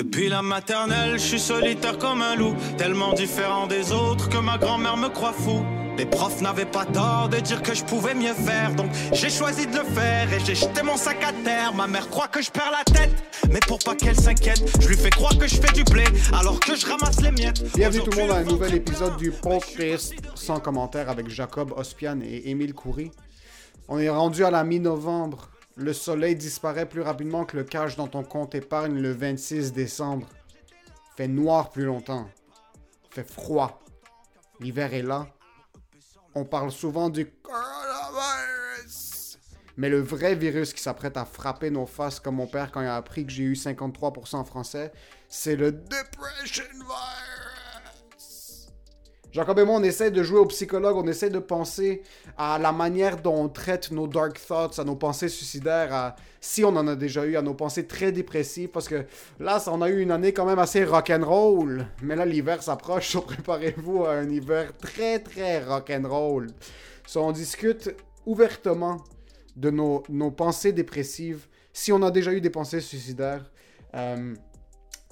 Depuis la maternelle, je suis solitaire comme un loup, tellement différent des autres que ma grand-mère me croit fou. Les profs n'avaient pas tort de dire que je pouvais mieux faire, donc j'ai choisi de le faire et j'ai jeté mon sac à terre. Ma mère croit que je perds la tête, mais pour pas qu'elle s'inquiète, je lui fais croire que je fais du blé alors que je ramasse les miettes. Bienvenue tout le monde à un nouvel épisode du podcast sans commentaire avec Jacob Ospian et Émile Coury. On est rendu à la mi-novembre. Le soleil disparaît plus rapidement que le cash dans ton compte épargne le 26 décembre. Fait noir plus longtemps. Fait froid. L'hiver est là. On parle souvent du coronavirus. Mais le vrai virus qui s'apprête à frapper nos faces comme mon père quand il a appris que j'ai eu 53% en français, c'est le depression virus. Jacob et moi, on essaie de jouer au psychologue, on essaie de penser à la manière dont on traite nos dark thoughts, à nos pensées suicidaires, à, si on en a déjà eu, à nos pensées très dépressives, parce que là, on a eu une année quand même assez rock'n'roll, mais là, l'hiver s'approche, donc préparez-vous à un hiver très, très rock'n'roll. So, on discute ouvertement de nos, pensées dépressives, si on a déjà eu des pensées suicidaires, euh,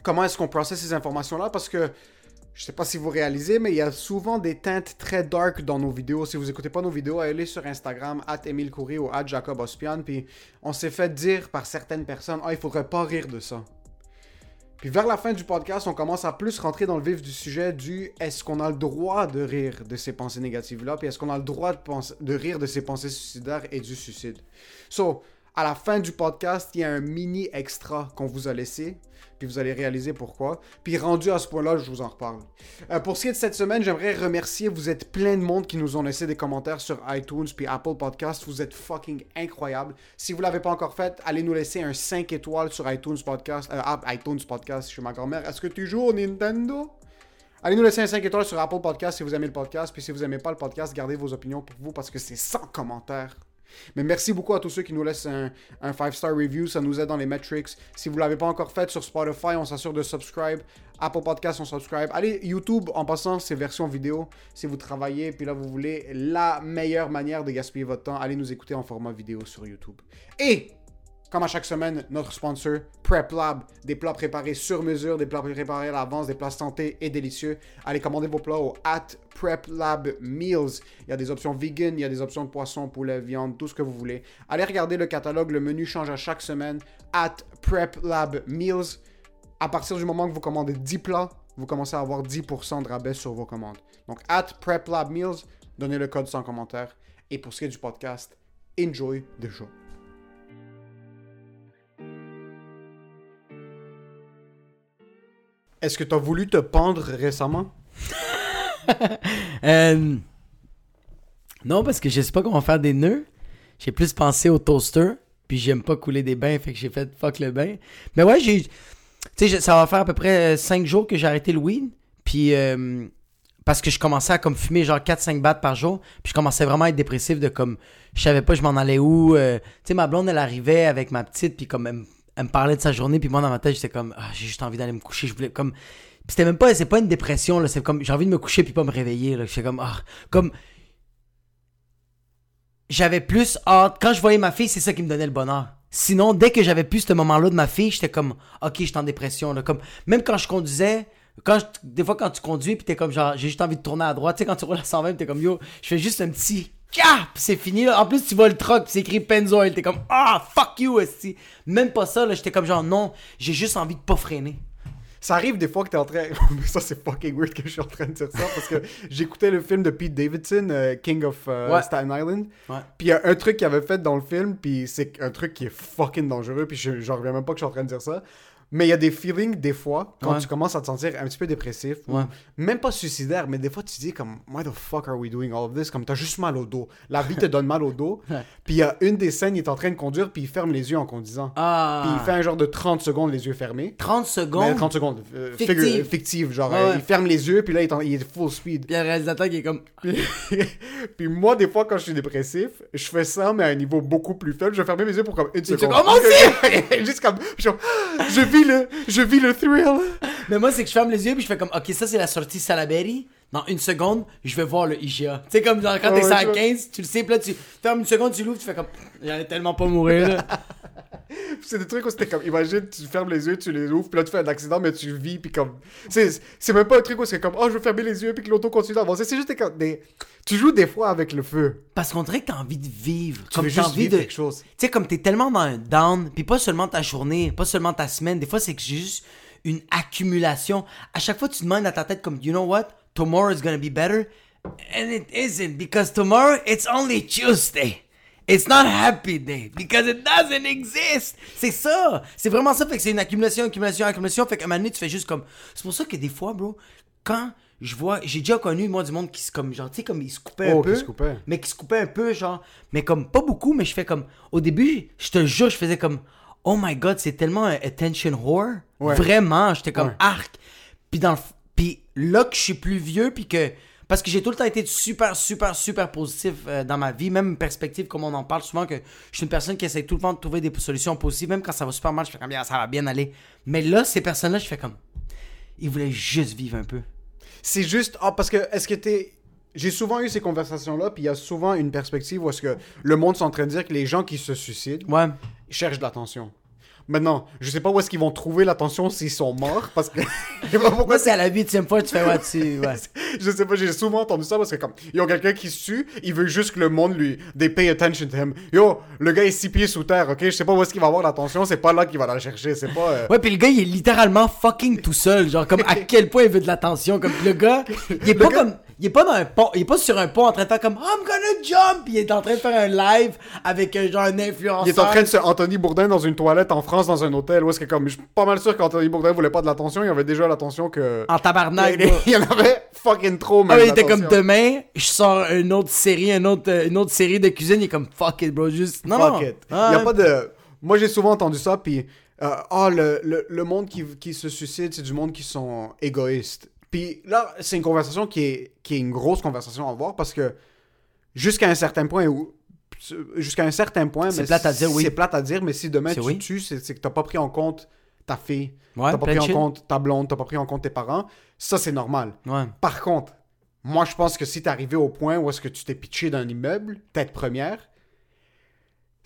comment est-ce qu'on processe ces informations-là, parce que je sais pas si vous réalisez, mais il y a souvent des teintes très dark dans nos vidéos. Si vous écoutez pas nos vidéos, allez sur Instagram, at Emile Coury ou at Jacob Ospian. Puis on s'est fait dire par certaines personnes, ah, il faudrait pas rire de ça. Puis vers la fin du podcast, on commence à plus rentrer dans le vif du sujet du est-ce qu'on a le droit de rire de ces pensées négatives-là, puis est-ce qu'on a le droit de, de rire de ces pensées suicidaires et du suicide? So, à la fin du podcast, il y a un mini extra qu'on vous a laissé, puis vous allez réaliser pourquoi. Puis rendu à ce point-là, je vous en reparle. Euh, pour ce qui est de cette semaine, j'aimerais remercier, vous êtes plein de monde qui nous ont laissé des commentaires sur iTunes puis Apple Podcast. Vous êtes fucking incroyables. Si vous l'avez pas encore fait, allez nous laisser un 5 étoiles sur iTunes Podcast. Euh, iTunes Podcast, je suis ma grand-mère. Est-ce que tu joues au Nintendo? Allez nous laisser un 5 étoiles sur Apple Podcast si vous aimez le podcast. Puis si vous aimez pas le podcast, gardez vos opinions pour vous parce que c'est sans commentaires. Mais merci beaucoup à tous ceux qui nous laissent un, 5-star review. Ça nous aide dans les metrics. Si vous ne l'avez pas encore fait sur Spotify, on s'assure de subscribe. Apple Podcast, on subscribe. Allez, YouTube, en passant, c'est version vidéo. Si vous travaillez, puis là, vous voulez la meilleure manière de gaspiller votre temps, allez nous écouter en format vidéo sur YouTube. Et comme à chaque semaine, notre sponsor, Prep Lab, des plats préparés sur mesure, des plats préparés à l'avance, des plats santé et délicieux. Allez commander vos plats au at Prep Lab Meals. Il y a des options vegan, il y a des options de poisson, poulet, viande, tout ce que vous voulez. Allez regarder le catalogue, le menu change à chaque semaine. At Prep Lab Meals. À partir du moment que vous commandez 10 plats, vous commencez à avoir 10% de rabais sur vos commandes. Donc, at Prep Lab Meals, donnez le code sans commentaire. Et pour ce qui est du podcast, enjoy the show. Est-ce que tu as voulu te pendre récemment? Euh, non, parce que je sais pas comment faire des nœuds. J'ai plus pensé au toaster, puis j'aime pas couler des bains, fait que j'ai fait fuck le bain. Mais ouais, j'ai. Tu sais, ça va faire à peu près 5 jours que j'ai arrêté le weed, puis. Euh, parce que je commençais à comme fumer genre 4-5 battes par jour, puis je commençais vraiment à être dépressif de comme. Je savais pas je m'en allais où. euh, tu sais, ma blonde, elle arrivait avec ma petite, puis comme elle, elle me parlait de sa journée, puis moi dans ma tête, j'étais comme, ah, j'ai juste envie d'aller me coucher. Je voulais comme. C'était même pas, c'est pas une dépression, là, c'est comme, j'ai envie de me coucher puis pas me réveiller, là. J'étais comme, ah, comme. J'avais plus hâte. Quand je voyais ma fille, c'est ça qui me donnait le bonheur. Sinon, dès que j'avais plus ce moment-là de ma fille, j'étais comme, ok, j'étais en dépression, là. Comme, même quand je conduisais, quand des fois quand tu conduis puis t'es comme genre j'ai juste envie de tourner à droite tu sais quand tu roules à 120 t'es comme yo je fais juste un petit cap c'est fini là en plus tu vois le truck c'est écrit Pennzoil t'es comme ah fuck you esti. même pas ça là j'étais comme genre non j'ai juste envie de pas freiner Ça arrive des fois que t'es en train. ça, c'est fucking weird que je suis en train de dire ça parce que j'écoutais le film de Pete Davidson, euh, King of euh, Ouais. Staten Island. Ouais. Puis il y a un truc qu'il avait fait dans le film, puis c'est un truc qui est fucking dangereux, puis je j'en reviens même pas que je suis en train de dire ça. Mais il y a des feelings, des fois, quand Ouais. tu commences à te sentir un petit peu dépressif, ou même pas suicidaire, mais des fois tu te dis comme, why the fuck are we doing all of this? Comme t'as juste mal au dos. La vie te donne mal au dos. Puis il y a une des scènes, il est en train de conduire, puis il ferme les yeux en conduisant. ah Puis il fait un genre de 30 secondes les yeux fermés. 30 Mais secondes 30 secondes. euh, Fictive. figure- fictive, genre. Ouais, euh, il ferme les yeux, puis là, il est, en- il est full speed. puis le réalisateur qui est comme puis moi, des fois, quand je suis dépressif, je fais ça, mais à un niveau beaucoup plus faible. Je vais fermer mes yeux pour comme une seconde. fais, Oh, Juste comme, genre, je vis le, je vis le thrill. mais moi c'est que je ferme les yeux puis je fais comme ok ça c'est la sortie Salaberry dans une seconde je vais voir le IGA tu sais comme genre quand t'es ouais, à tu vois. 15 tu le sais puis là tu fermes une seconde tu l'ouvres tu fais comme j'allais tellement pas mourir là c'est des trucs où c'était comme, imagine, tu fermes les yeux, tu les ouvres, puis là tu fais un accident, mais tu vis, puis comme. C'est c'est même pas un truc où c'est comme, oh, je veux fermer les yeux, puis que l'auto continue d'avancer. C'est juste des, comme des. Tu joues des fois avec le feu. Parce qu'on dirait que t'as envie de vivre. Tu comme veux juste envie vivre de. quelque chose. Tu sais, comme t'es tellement dans un down, puis pas seulement ta journée, pas seulement ta semaine, des fois c'est que j'ai juste une accumulation. À chaque fois, tu demandes à ta tête comme, you know what, tomorrow is gonna be better, and it isn't, because tomorrow it's only Tuesday. It's not happy day, because it doesn't exist. C'est ça. C'est vraiment ça, fait que c'est une accumulation, accumulation, accumulation, fait qu'à un moment donné, tu fais juste comme... C'est pour ça que des fois, bro, quand je vois... J'ai déjà connu, moi, du monde qui se comme, genre, tu sais, comme, ils se coupaient Oh, un peu. qui se coupaient. Mais qui se coupaient un peu, genre... Mais comme, pas beaucoup, mais je fais comme... Au début, je te jure, je faisais comme... Oh my God, c'est tellement un attention whore. Ouais. Vraiment, j'étais comme Ouais. arc. Puis dans le... Puis là que je suis plus vieux, puis que... Parce que j'ai tout le temps été super, super, super positif euh, dans ma vie, même perspective, comme on en parle souvent, que je suis une personne qui essaie tout le temps de trouver des solutions positives, même quand ça va super mal, je fais comme, bien, ça va bien aller. Mais là, ces personnes-là, je fais comme, ils voulaient juste vivre un peu. C'est juste. Ah, parce que, est-ce que t'es. J'ai souvent eu ces conversations-là, puis il y a souvent une perspective où est-ce que le monde est en train de dire que les gens qui se suicident Ouais. cherchent de l'attention. Maintenant, je sais pas où est-ce qu'ils vont trouver l'attention s'ils sont morts, parce que. je sais pas pourquoi Moi, c'est à la huitième fois, tu fais, ouais, tu. Ouais. Je sais pas, j'ai souvent entendu ça parce que comme, ils ont quelqu'un qui se tue, il veut juste que le monde lui, they pay attention to him. Yo, le gars est six pieds sous terre, ok? Je sais pas où est-ce qu'il va avoir l'attention, c'est pas là qu'il va la chercher, c'est pas... euh, Ouais, puis le gars, il est littéralement fucking tout seul. Genre, comme à quel point il veut de l'attention. Comme le gars, il est pas gars- comme. Il est pas dans un pont. Il est pas sur un pont en train de faire comme I'm gonna jump. Il est en train de faire un live avec euh, genre un influenceur. Il est en train de se Anthony Bourdin dans une toilette en France dans un hôtel où est-ce que comme je suis pas mal sûr qu'Anthony Bourdin voulait pas de l'attention, il avait déjà l'attention que En tabarnak, il, y en avait fucking trop Ah même. ouais, il était comme demain, je sors une autre série, une autre, euh, une autre série de cuisine. Il est comme fuck it, bro. Juste. Non, Fuck non. it. Ah, Il y a pas de Moi j'ai souvent entendu ça puis euh, ah le, le, le monde qui, qui se suicide, c'est du monde qui sont égoïstes. Puis là, c'est une conversation qui est qui est une grosse conversation à avoir parce que jusqu'à un certain point où jusqu'à un certain point C'est plate à dire, oui. C'est plate à dire mais si demain tu oui. tues, c'est que t'as pas pris en compte ta fille, Ouais, t'as pas pris en compte ta blonde, t'as pas pris en compte tes parents. Ça c'est normal. Ouais. Par contre, moi, je pense que si t'es arrivé au point où est-ce que tu t'es pitché d'un immeuble, tête première,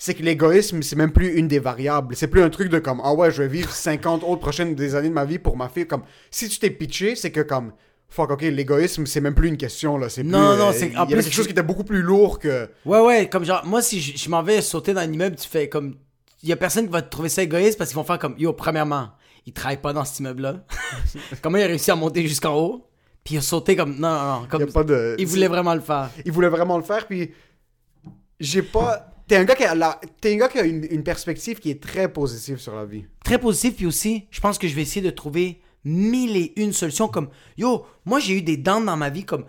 c'est que l'égoïsme, c'est même plus une des variables. C'est plus un truc de comme, ah ouais, je vais vivre 50 autres prochaines des années de ma vie pour ma fille. Comme, si tu t'es pitché, c'est que comme, fuck, ok, l'égoïsme, c'est même plus une question, là. C'est Non, plus, non, euh, c'est- Il y en avait plus, quelque chose qui était beaucoup plus lourd que. Ouais, ouais, comme genre, moi, si je, je m'en vais sauter dans un immeuble, tu fais comme. Il y a personne qui va te trouver ça égoïste parce qu'ils vont faire comme, yo, premièrement, il travaille pas dans cet immeuble-là. Comment il a réussi à monter jusqu'en haut? Puis il a sauté comme. Non, non, non. Il, y Comme, a pas de... il voulait vraiment le faire. il voulait vraiment le faire, puis j'ai pas. T'es un gars qui a, la- un gars qui a une, une perspective qui est très positive sur la vie. Très positif, puis aussi, je pense que je vais essayer de trouver mille et une solutions. Comme, yo, moi, j'ai eu des dents dans ma vie, comme.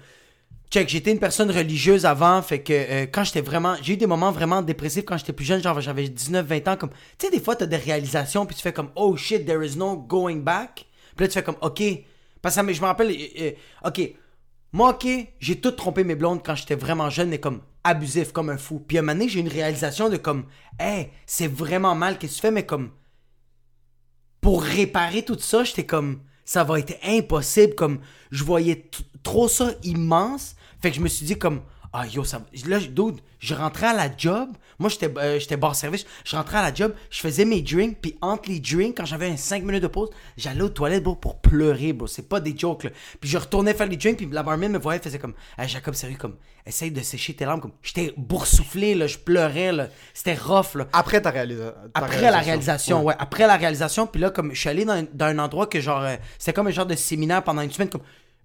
Check, j'étais une personne religieuse avant, fait que euh, quand j'étais vraiment. J'ai eu des moments vraiment dépressifs quand j'étais plus jeune, genre j'avais 19-20 ans. Comme, tu sais, des fois, t'as des réalisations, puis tu fais comme, oh shit, there is no going back. Puis là, tu fais comme, ok. Parce que je me rappelle, euh, euh, ok. Moi, ok, j'ai tout trompé mes blondes quand j'étais vraiment jeune, mais comme abusif, comme un fou. Puis à un moment donné, j'ai une réalisation de comme, hey, c'est vraiment mal, qu'est-ce que tu fais, mais comme, pour réparer tout ça, j'étais comme ça va être impossible comme je voyais trop ça immense. Fait que je me suis dit comme ah yo ça là dude, je rentrais à la job, moi j'étais euh, j'étais bar service, je rentrais à la job, je faisais mes drinks puis entre les drinks quand j'avais un 5 minutes de pause, j'allais aux toilettes bro pour pleurer bro, c'est pas des jokes là. Puis je retournais faire les drinks puis la barmaid me voyait faisait comme hey, Jacob sérieux comme essaye de sécher tes larmes comme j'étais boursouflé là, je pleurais là, c'était rough là. Après ta réalisation. Après la réalisation, ouais. Après la réalisation, puis là, comme je suis allé dans, un- dans un endroit que genre. euh, c'était comme un genre de séminaire pendant une semaine, comme.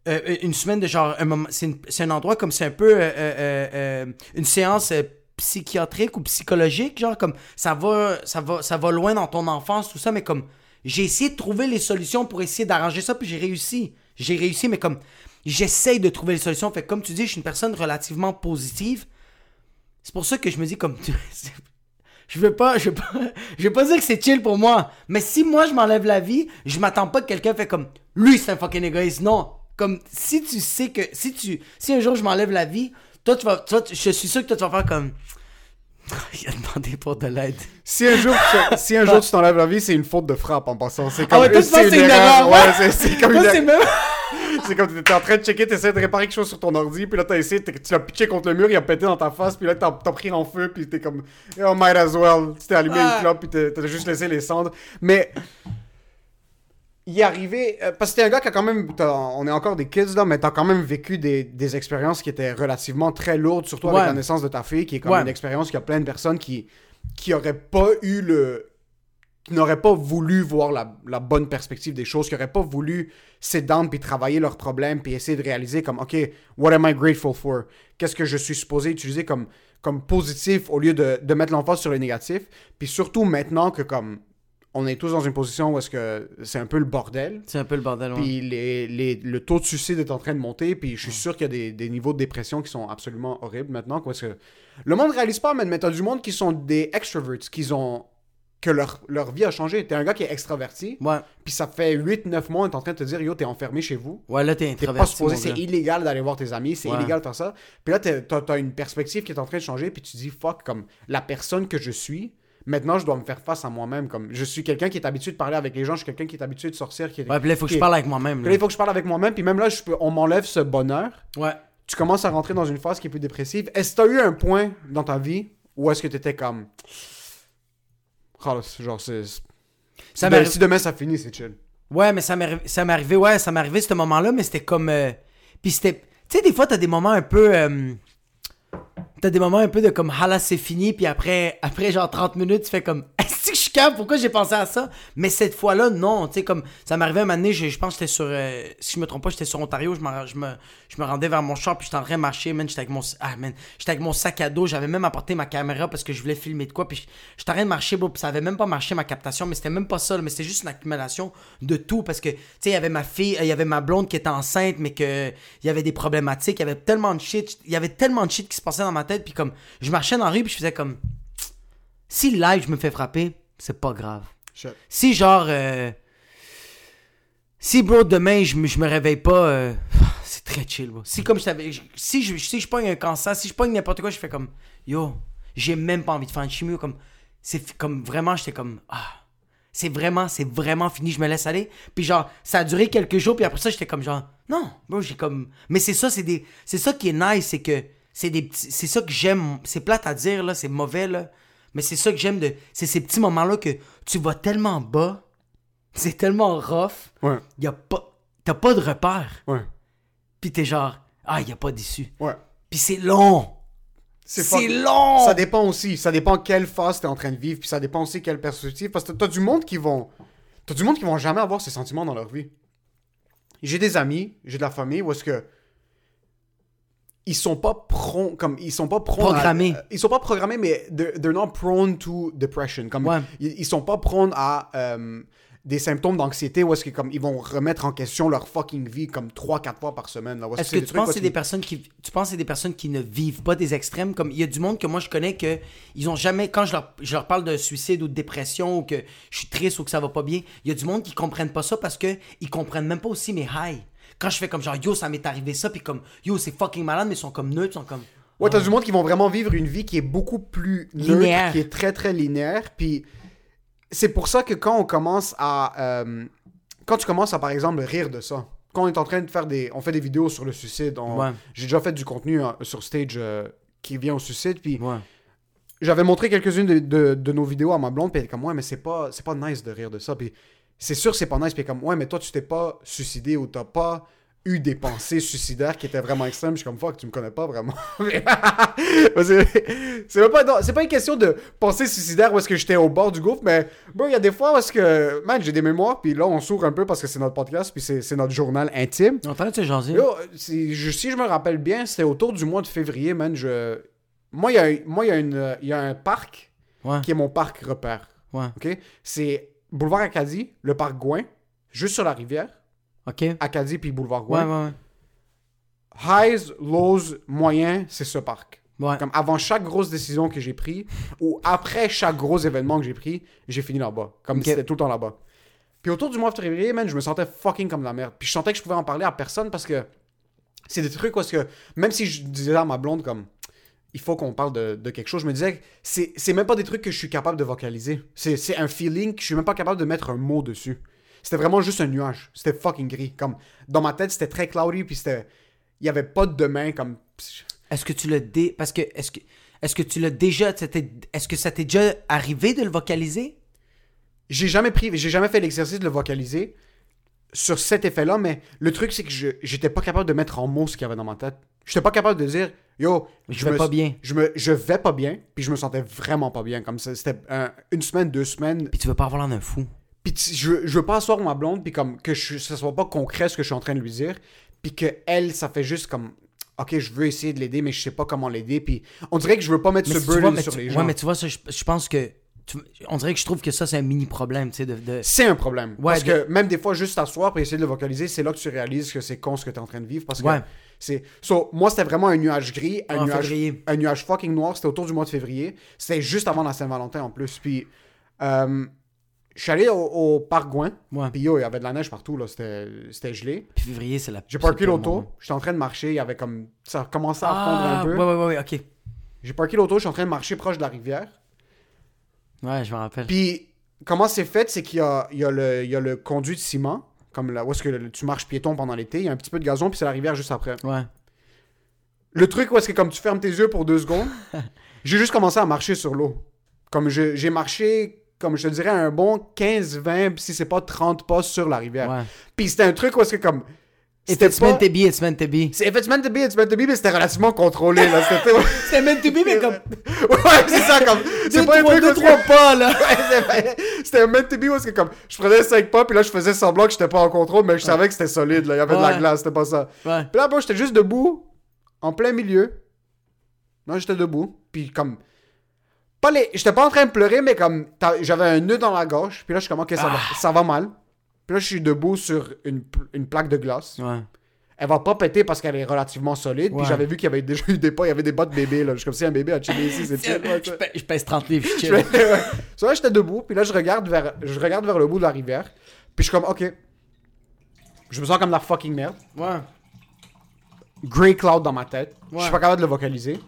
euh, euh, une semaine de genre. Un moment, c'est, un endroit comme c'est un peu. euh, euh, euh, une séance psychiatrique ou psychologique, genre comme. Ça va, ça, va, va loin dans ton enfance, tout ça, mais comme. J'ai essayé de trouver les solutions pour essayer d'arranger ça, puis j'ai réussi. J'ai réussi, mais comme. J'essaye de trouver les solutions. Fait comme tu dis, je suis une personne relativement positive. C'est pour ça que je me dis comme. Je veux pas, je veux pas, je veux pas dire que c'est chill pour moi. Mais si moi je m'enlève la vie, je m'attends pas que quelqu'un fait comme lui c'est un fucking égoïste. Non. Comme si tu sais que si tu si un jour je m'enlève la vie, toi tu vas toi, je suis sûr que toi tu vas faire comme il a demandé pour de l'aide. Si un jour, tu- si un jour tu t'enlèves la vie, c'est une faute de frappe en passant. C'est Ah comme ouais, toi, penses que c'est une erreur, Ouais, ouais. c'est- comme une c'est erreur. même c'est comme t'étais en train de checker, t'essayais de réparer quelque chose sur ton ordi, puis là t'as essayé, tu l'as pitché contre le mur, il a pété dans ta face, puis là t'as pris en feu, puis t'es comme, oh, might as well. Tu t'es allumé Ah. une clope, puis t'as juste laissé les cendres. Mais est arrivé, euh, parce que t'es un gars qui a quand même, on est encore des kids là, mais t'as quand même vécu des, des expériences qui étaient relativement très lourdes, surtout avec la naissance de ta fille, qui est comme Ouais. une expérience qu'il y a plein de personnes qui, qui auraient pas eu le. qui n'auraient pas voulu voir la, la bonne perspective des choses, qui n'auraient pas voulu down puis travailler leurs problèmes puis essayer de réaliser comme, OK, what am I grateful for? Qu'est-ce que je suis supposé utiliser comme, comme positif au lieu de, de mettre l'emphase sur le négatif? Puis surtout maintenant que comme on est tous dans une position où est-ce que c'est un peu le bordel, C'est un peu le bordel, ouais. puis les, les- le taux de suicide est en train de monter, puis je suis sûr qu'il y a des, des niveaux de dépression qui sont absolument horribles maintenant. Quoi, parce que le monde réalise pas, mais, t'as du monde qui sont des extroverts, qui ont que leur, leur vie a changé. T'es un gars qui est extraverti, Ouais. puis ça fait 8-9 mois, est en train de te dire, yo, t'es enfermé chez vous. Ouais, là, t'es T'es pas introverti. supposé, c'est illégal d'aller voir tes amis, c'est Ouais. illégal de faire ça. Puis là, t'es- t'as t'as une perspective qui est en train de changer, puis tu dis, fuck, comme la personne que je suis, maintenant je dois me faire face à moi-même. Comme je suis quelqu'un qui est habitué de parler avec les gens, je suis quelqu'un qui est habitué de sortir, qui est- Ouais, puis là, il faut que je parle avec moi-même. là. il faut que je parle avec moi-même, puis même là, je peux, on m'enlève ce bonheur. Ouais. Tu commences à rentrer dans une phase qui est plus dépressive. Est-ce que tu as eu un point dans ta vie où est-ce que tu étais comme. Oh, genre, c'est. Ça si, m'arrive- si demain ça finit, c'est chill. Ouais, mais ça m'est arri- ça m'est arrivé, ouais, ça m'est arrivé ce moment-là, mais c'était comme. euh, Puis c'était. Tu sais, des fois, t'as des moments un peu. euh, T'as des moments un peu de comme, ah c'est fini, puis après, après genre 30 minutes, tu fais comme, pourquoi j'ai pensé à ça? Mais cette fois-là, non, tu sais, comme, ça arrivé un moment donné, je, je pense que j'étais sur, euh, si je me trompe pas, j'étais sur Ontario, je, je me, je me rendais vers mon char, puis j'étais en train de marcher, man, j'étais avec mon, ah, j'étais avec mon sac à dos, j'avais même apporté ma caméra parce que je voulais filmer de quoi, puis j'étais en train de marcher, bro, puis ça avait même pas marché ma captation, mais c'était même pas ça, mais c'était juste une accumulation de tout, parce que, tu sais, il y avait ma fille, il y avait ma blonde qui était enceinte, mais que, il y avait des problématiques, il y avait tellement de shit, il y avait tellement de shit qui se passait dans ma tête, puis comme, je marchais dans la rue, puis je faisais comme, si live je me fais frapper, c'est pas grave. Shit. Si genre. euh, si, bro, demain, je me, je me réveille pas. euh, c'est très chill, bro. Si, comme je t'avais. Si je, si je pogne un cancer, si je pogne n'importe quoi, je fais comme. Yo, j'ai même pas envie de faire une chimio. Comme. C'est comme vraiment, j'étais comme. Ah. C'est vraiment, c'est vraiment fini, je me laisse aller. Puis genre, ça a duré quelques jours, puis après ça, j'étais comme genre. Non, bro, j'ai comme. Mais c'est ça, c'est des. C'est ça qui est nice, c'est que. C'est des petits. C'est ça que j'aime. C'est plate à dire, là, c'est mauvais, là. Mais c'est ça que j'aime de. C'est ces petits moments-là que tu vas tellement bas. C'est tellement rough. Ouais, Y a pas. T'as pas de repère. ouais, Puis t'es genre. Ah, y a pas d'issue. ouais. Puis c'est long. C'est long. Ça dépend aussi. Ça dépend quelle phase t'es en train de vivre, puis ça dépend aussi quelle perspective. Parce que t'as du monde qui vont. T'as du monde qui vont jamais avoir ces sentiments dans leur vie. J'ai des amis, j'ai de la famille où est-ce que. Ils sont pas prone, comme ils sont pas prone à- Programmés. euh, ils sont pas programmés, mais they're, they're not prone to depression. Comme Ouais. ils, ils sont pas prone à euh, des symptômes d'anxiété où est-ce que comme ils vont remettre en question leur fucking vie comme 3-4 fois par semaine. là, Est-ce que tu penses c'est des personnes qui. Tu penses c'est des personnes qui ne vivent pas des extrêmes? Comme il y a du monde que moi je connais que ils ont jamais. Quand je leur, je leur parle de suicide ou de dépression ou que je suis triste ou que ça va pas bien, il y a du monde qui comprennent pas ça parce que ils comprennent même pas aussi mes highs. Quand je fais comme genre yo, ça m'est arrivé ça, puis comme yo, c'est fucking malade, mais ils sont comme neutres, ils sont comme. Ouais, t'as du monde qui vont vraiment vivre une vie qui est beaucoup plus neutre, Linéaire. qui est très très linéaire. Puis c'est pour ça que quand on commence à. euh, quand tu commences à, par exemple, rire de ça, quand on est en train de faire des. On fait des vidéos sur le suicide. on- Ouais. J'ai déjà fait du contenu hein, sur stage euh, qui vient au suicide. Puis Ouais. j'avais montré quelques-unes de, de- de nos vidéos à ma blonde. Puis elle est comme, ouais, mais c'est pas, c'est pas nice de rire de ça. Puis c'est sûr, c'est pas nice. Puis comme, ouais, mais toi, tu t'es pas suicidé ou t'as pas eu des pensées suicidaires qui étaient vraiment extrêmes. Je suis comme, fuck, tu me connais pas vraiment. c'est pas, non, c'est pas une question de pensée suicidaire où est-ce que j'étais au bord du gouffre, mais bon, il y a des fois où est-ce que, man, j'ai des mémoires, puis là, on s'ouvre un peu parce que c'est notre podcast, puis c'est notre journal intime. En train de si je me rappelle bien, c'était autour du mois de février, man. Je... Moi, il y a, moi, il y, a une- il y a un parc Ouais. qui est mon parc repère. Ouais. ok? C'est Boulevard Acadie, le parc Gouin, juste sur la rivière. Ok. Ouais, Acadie puis Boulevard ouais, Gouin. ouais. Highs, lows, moyens, c'est ce parc. Ouais. Comme avant chaque grosse décision que j'ai prise ou après chaque gros événement que j'ai pris, j'ai fini là-bas. Comme c'était tout le temps là-bas. Puis autour du mois de février, man, je me sentais fucking comme de la merde. Puis je sentais que je pouvais en parler à personne parce que c'est des trucs où est-ce que, même si je disais à ma blonde comme il faut qu'on parle de, de quelque chose, je me disais c'est c'est même pas des trucs que je suis capable de vocaliser. C'est c'est un feeling que je suis même pas capable de mettre un mot dessus. C'était vraiment juste un nuage. C'était fucking gris. Comme, dans ma tête, c'était très cloudy, puis c'était... Il y avait pas de demain, comme... Est-ce que tu l'as dé... Parce que, est-ce que, est-ce que tu l'as déjà... c'était- Est-ce que ça t'est déjà arrivé de le vocaliser? J'ai jamais pris... J'ai jamais fait l'exercice de le vocaliser sur cet effet-là, mais le truc, c'est que je j'étais pas capable de mettre en mots ce qu'il y avait dans ma tête. J'étais pas capable de dire, yo... Je vais me- pas bien. Je, me, je vais pas bien, puis je me sentais vraiment pas bien. Comme ça, c'était un- une semaine, deux semaines, Puis tu veux pas avoir l'air d'un fou. Puis tu- je, je veux pas asseoir ma blonde, puis comme que je, ça soit pas concret ce que je suis en train de lui dire, puis que elle, ça fait juste comme, ok, je veux essayer de l'aider, mais je sais pas comment l'aider, puis on dirait que je veux pas mettre Mais ce si tu vois, burden sur tu- les ouais, gens. mais tu vois, ça, je, je pense que... tu- on dirait que je trouve que ça, c'est un mini-problème, tu sais, de... de- C'est un problème. Ouais, parce de- que même des fois, juste t'asseoir pour essayer de le vocaliser, c'est là que tu réalises que c'est con ce que t'es en train de vivre. Parce que Ouais. C'est. So, moi, c'était vraiment un nuage gris, un, En nuage, février. un nuage fucking noir. C'était autour du mois de février. C'était juste avant la Saint-Valentin en plus. Puis, euh, je suis allé au, au parc Gouin. Ouais. Puis, yo, il y avait de la neige partout, là. C'était c'était gelé. Puis février, c'est la... J'ai parké l'auto, j'étais en train de marcher, il y avait comme. Ça commençait à fondre Ah, un peu. ouais, ouais, ouais, ok. J'ai parké l'auto, je suis en train de marcher proche de la rivière. Ouais, je me rappelle. Puis, comment c'est fait, c'est qu'il y a, il y, a le, il y a le conduit de ciment, comme là où est-ce que tu marches piéton pendant l'été, il y a un petit peu de gazon, puis c'est la rivière juste après. Ouais. Le truc où est-ce que comme tu fermes tes yeux pour deux secondes, j'ai juste commencé à marcher sur l'eau. Comme je- j'ai marché, comme je te dirais, un bon 15, 20, si c'est pas 30 pas sur la rivière. Ouais. Puis c'était un truc où est-ce que comme. If C'était it's meant to be, it's meant to be. If it's meant to be, it's meant to be, mais c'était relativement contrôlé, là. C'était. Meant to be, mais comme... ouais, c'est ça, comme. C'est pas un truc que- trois pas, là. C'était meant to be est-ce que comme je prenais 5 pas puis là je faisais semblant que j'étais pas en contrôle mais je savais que c'était solide là, il y avait de la glace, c'était pas ça. Ouais. Puis là bon, j'étais juste debout en plein milieu. Non, j'étais debout puis comme pas les j'étais pas en train de pleurer mais comme j'avais un nœud dans la gorge puis là je suis comme OK, ça va ça va mal. Puis là je suis debout sur une, pl- une plaque de glace. Ouais. Elle va pas péter parce qu'elle est relativement solide. Puis j'avais vu qu'il y avait déjà eu des pas, il y avait des bas de bébé là. Je suis comme si un bébé a chillé ici, c'est je, pèse, je pèse 30 livres, je Je chill. So là, j'étais debout, puis là, je regarde, vers, je regarde vers le bout de la rivière, puis je suis comme, ok. Je me sens comme la fucking merde. Ouais. Grey cloud dans ma tête. Je Ouais. suis pas capable de le vocaliser.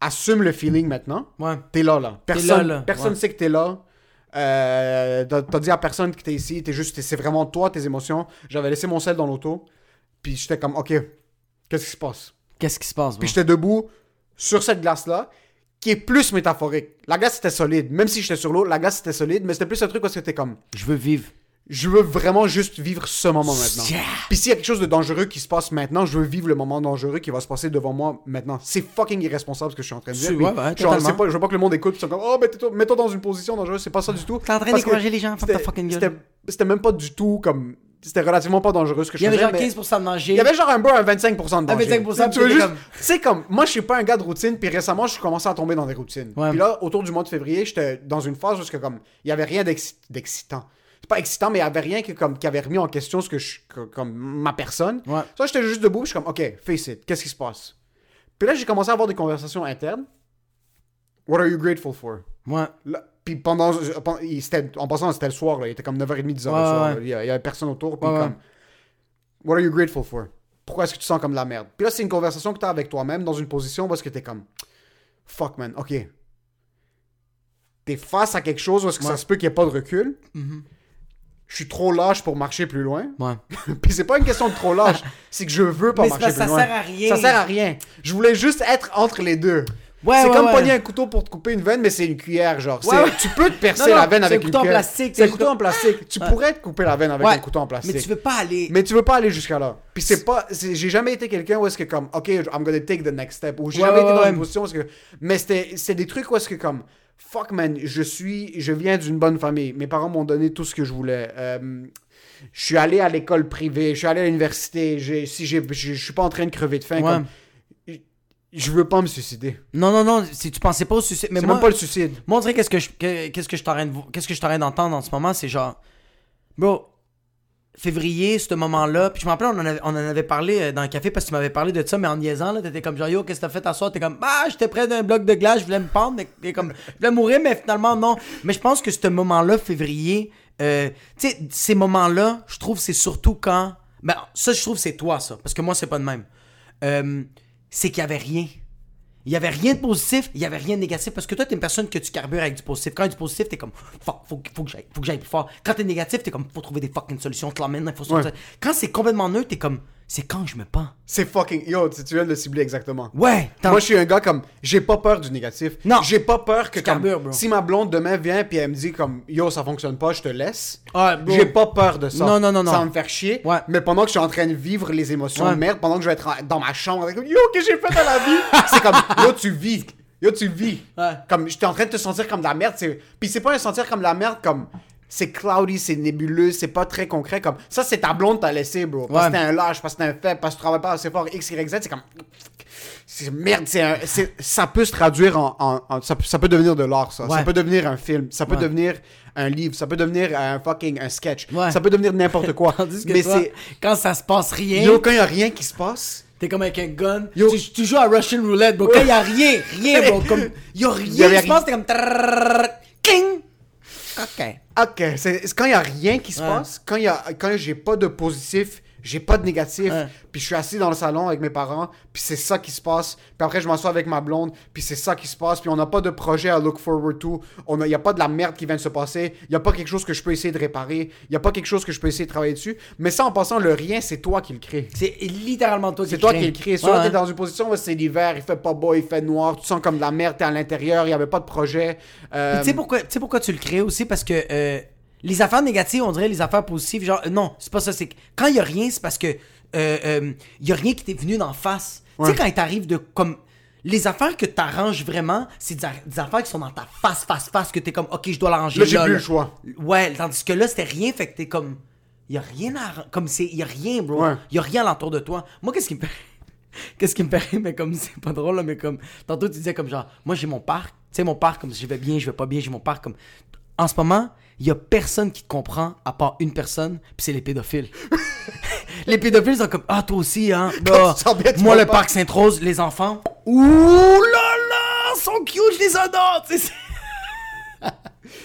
Assume le feeling maintenant. Ouais. T'es là, là. Personne, là, là. personne Ouais. sait que t'es là. Euh, t'as dit à personne que t'es ici. T'es juste, c'est vraiment toi, tes émotions. J'avais laissé mon sel dans l'auto, puis j'étais comme, ok, qu'est-ce qui se passe? Qu'est-ce qui se passe, Puis j'étais debout sur cette glace-là, qui est plus métaphorique. La glace était solide. Même si j'étais sur l'eau, la glace était solide, mais c'était plus un truc où c'était comme, Je veux vivre. Je veux vraiment juste vivre ce moment maintenant. Yeah. Puis s'il y a quelque chose de dangereux qui se passe maintenant, je veux vivre le moment dangereux qui va se passer devant moi maintenant. C'est fucking irresponsable ce que je suis en train de dire. Ouais, ouais, je, pas, veux pas que le monde écoute, puis ils sont comme, oh, mets-toi mets-toi dans une position dangereuse. C'est pas ça du tout. T'es en train d'encourager les gens, ta c'était- fucking gueule. C'était c'était même pas du tout comme. C'était relativement pas dangereux ce que je Il y avait faisais. genre mais- 15% de danger. il y avait genre un bro un 25% de danger. 25%, tu veux juste... comme- sais, comme, moi, je suis pas un gars de routine, puis récemment, je commençais à tomber dans des routines. Ouais. Puis là, autour du mois de février, j'étais dans une phase où, que, comme, il y avait rien d'exci- d'excitant. C'est pas excitant, mais il y avait rien que, comme, qui avait remis en question ce que je, comme, ma personne. Ouais. Ça, j'étais juste debout, je suis comme, OK, face it, qu'est-ce qui se passe? Puis là, j'ai commencé à avoir des conversations internes. What are you grateful for? Ouais. Là, puis pendant, en passant, c'était le soir, là, il était comme 9h30, 10h Ouais, le soir. Il, y a- il y avait personne autour. Puis comme, What are you grateful for? Pourquoi est-ce que tu sens comme de la merde? Puis là, c'est une conversation que tu as avec toi-même dans une position parce que tu es comme, fuck man, ok. T'es face à quelque chose où est-ce que ça se peut qu'il n'y ait pas de recul. Mhm. Je suis trop lâche pour marcher plus loin. Ouais. Puis c'est pas une question de trop lâche, c'est que je veux pas Mais c'est marcher parce plus que loin. ça sert à rien. Ça sert à rien. Je voulais juste être entre les deux. Ouais, c'est ouais, comme pogner un couteau pour te couper une veine, mais c'est une cuillère, genre. Ouais, C'est- ouais. Tu peux te percer Non, non, la veine c'est avec un une couteau en plastique, C'est un c'est couteau en plastique. Tu pourrais te couper la veine avec un couteau en plastique. Mais tu veux pas aller. Mais tu veux pas aller jusqu'à là. Puis c'est pas. c'est- J'ai jamais été quelqu'un où est-ce que comme, ok, I'm gonna take the next step. Ou j'ai Ouais, jamais été dans une position où est-ce que. Mais c'était des trucs où est-ce que comme, fuck man, je suis. Je viens d'une bonne famille. Mes parents m'ont donné tout ce que je voulais. Euh, je suis allé à l'école privée. Je suis allé à l'université. Si je je suis pas en train de crever de faim. Ouais. Comme, je veux pas me suicider. Non, non, non. Si tu pensais pas au suicide. Mais C'est moi, même pas le suicide. moi, on dirait qu'est-ce que je, que- qu'est-ce que je t'arrête qu'est-ce que je t'arrête d'entendre en ce moment, c'est genre, bro, février, ce moment-là, puis je me rappelle, on en avait, on en avait parlé euh, dans le café parce que tu m'avais parlé de ça, mais en niaisant, là, t'étais comme genre, yo, qu'est-ce que t'as fait à soir? T'es comme, ah, j'étais près d'un bloc de glace, je voulais me pendre, mais comme, je voulais mourir, mais finalement, non. Mais je pense que ce moment-là, février, euh, tu sais, ces moments-là, je trouve, c'est surtout quand, ben, ça, je trouve, c'est toi, ça, parce que moi, c'est pas de même. Euh, c'est qu'il y avait rien. Il y avait rien de positif, il y avait rien de négatif parce que toi t'es une personne que tu carbures avec du positif. Quand il y a du positif, t'es comme fuck, faut, faut que j'aille, faut que j'aille plus fort. Quand t'es négatif, t'es comme faut trouver des fucking solutions, te l'emmènes, faut Ouais. Quand c'est complètement neutre, t'es comme c'est quand je me pends. C'est fucking. Yo, tu tu viens de le cibler exactement. Ouais, Moi, je suis un gars comme. J'ai pas peur du négatif. Non. J'ai pas peur que. Comme, bro. si ma blonde demain vient puis elle me dit comme Yo, ça fonctionne pas, je te laisse. Ah, bro. J'ai pas peur de ça. Non, non, non, non. Ça va me faire chier. Ouais. Mais pendant que je suis en train de vivre les émotions Ouais. de merde, pendant que je vais être en- dans ma chambre, avec Yo, qu'est-ce que j'ai fait dans la vie? C'est comme Yo, tu vis. Yo, tu vis. Ouais. Comme j'étais en train de te sentir comme de la merde. c'est- Puis c'est pas un sentir comme de la merde comme c'est cloudy, c'est nébuleux, c'est pas très concret. Comme ça, c'est ta blonde t'a laissé, bro. Parce que t'es un lâche, parce que t'es un faible, parce que tu travailles pas assez fort, X, Y, Z. C'est comme. C'est merde, c'est un... ça peut se traduire en. en, en... Ça, peut devenir de l'art, ça. Ça peut devenir un film, ça peut devenir un livre, ça peut devenir un fucking un sketch, ça peut devenir n'importe quoi. Mais toi, quand ça se passe rien. Yo, quand y a rien qui se passe. T'es comme avec un gun. Tu, joues à Russian Roulette, bro. Quand y'a rien, rien, bro. Comme, y'a rien. Je pense t'es comme. Ok. Ok, c'est quand il y a rien qui se Ouais. passe, quand y a quand j'ai pas de positif, j'ai pas de négatif, Ouais. puis je suis assis dans le salon avec mes parents, puis c'est ça qui se passe, puis après je m'assois avec ma blonde, puis c'est ça qui se passe, puis on n'a pas de projet à look forward to, on a y a pas de la merde qui vient de se passer, il y a pas quelque chose que je peux essayer de réparer, il y a pas quelque chose que je peux essayer de travailler dessus, mais ça en passant le rien, c'est toi qui le crée. C'est littéralement toi qui C'est le toi crée. qui le crée. Soit Ouais. t'es dans une position où c'est l'hiver, il fait pas beau, il fait noir, tu sens comme de la merde, t'es à l'intérieur, il y avait pas de projet. euh, Tu sais pourquoi, tu sais pourquoi tu le crées aussi? Parce que euh, les affaires négatives, on dirait les affaires positives. Genre, euh, non, c'est pas ça. C'est quand il y a rien, c'est parce que euh, euh, il y a rien qui t'est venu d'en face. Tu sais, quand il t'arrive de comme. Les affaires que t'arranges vraiment, c'est des, affaires qui sont dans ta face, face, face, que t'es comme, ok, je dois l'arranger Là, j'ai plus le choix. Ouais, tandis que là, c'était rien, fait que t'es comme. Il y a rien à. Comme c'est. Il y a rien, bro. Il Ouais. y a rien alentour de toi. Moi, qu'est-ce qui me fait. Qu'est-ce qui me fait rire, mais comme c'est pas drôle, là, mais comme. Tantôt, tu disais comme genre, moi j'ai mon parc. Tu sais, mon parc, comme je vais bien, je vais pas bien, j'ai mon parc. Comme. En ce moment, il y a personne qui te comprend à part une personne, puis c'est les pédophiles. les pédophiles sont comme, ah, toi aussi, hein. Bah, moi, le parc. parc Sainte-Rose, les enfants. Ouh là là, ils sont cute, je les adore, tu sais.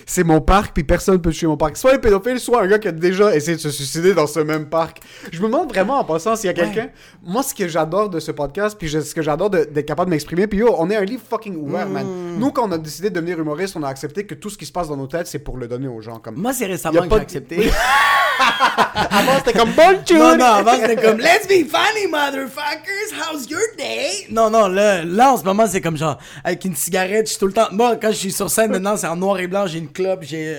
C'est- mon parc, puis personne peut toucher mon parc. Soit un pédophile, soit un gars qui a déjà essayé de se suicider dans ce même parc. Je me demande vraiment en passant s'il y a quelqu'un. Moi, ce que j'adore de ce podcast, puis ce que j'adore d'être capable de m'exprimer, puis yo, on est un livre fucking ouvert, man. Mm. Nous, quand on a décidé de devenir humoriste, on a accepté que tout ce qui se passe dans nos têtes, c'est pour le donner aux gens. Comme... Moi, c'est récemment que j'ai accepté. Avant, c'était comme tune! Non, non, avant c'était comme Let's be funny, motherfuckers, how's your day? Non, non, là, là en ce moment c'est comme genre avec une cigarette, je suis tout le temps. Moi, quand je suis sur scène maintenant, c'est en noir et blanc, j'ai une clope, j'ai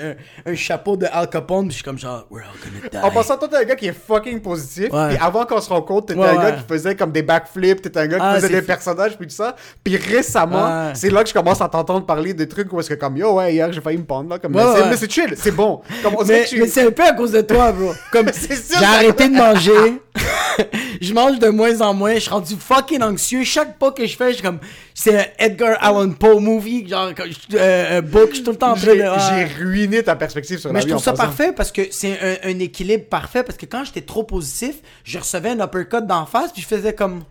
un, un chapeau de Al Capone, puis je suis comme genre We're all gonna die. En passant, toi, t'es un gars qui est fucking positif. Ouais. Puis avant qu'on se rencontre, t'étais Ouais, un gars ouais. qui faisait comme des backflips, t'étais un gars qui Ah, faisait des personnages, puis tout ça. Puis récemment, c'est là que je commence à t'entendre parler des trucs où est-ce que comme yo, ouais, hier j'ai failli me pendre là. Comme, mais c'est- ouais. mais c'est chill, c'est bon. Comme on mais c'est un peu à cause de toi, bro. Comme j'ai arrêté de manger, je mange de moins en moins, je suis rendu fucking anxieux. Chaque pas que je fais, je suis comme c'est un Edgar Allan Poe movie, genre je- euh, un book, je suis tout le temps en train j'ai de. ouais. j'ai ruiné ta perspective sur Mais la je vie trouve en ça parfait parce que c'est un, un équilibre parfait parce que quand j'étais trop positif, je recevais un uppercut d'en face puis je faisais comme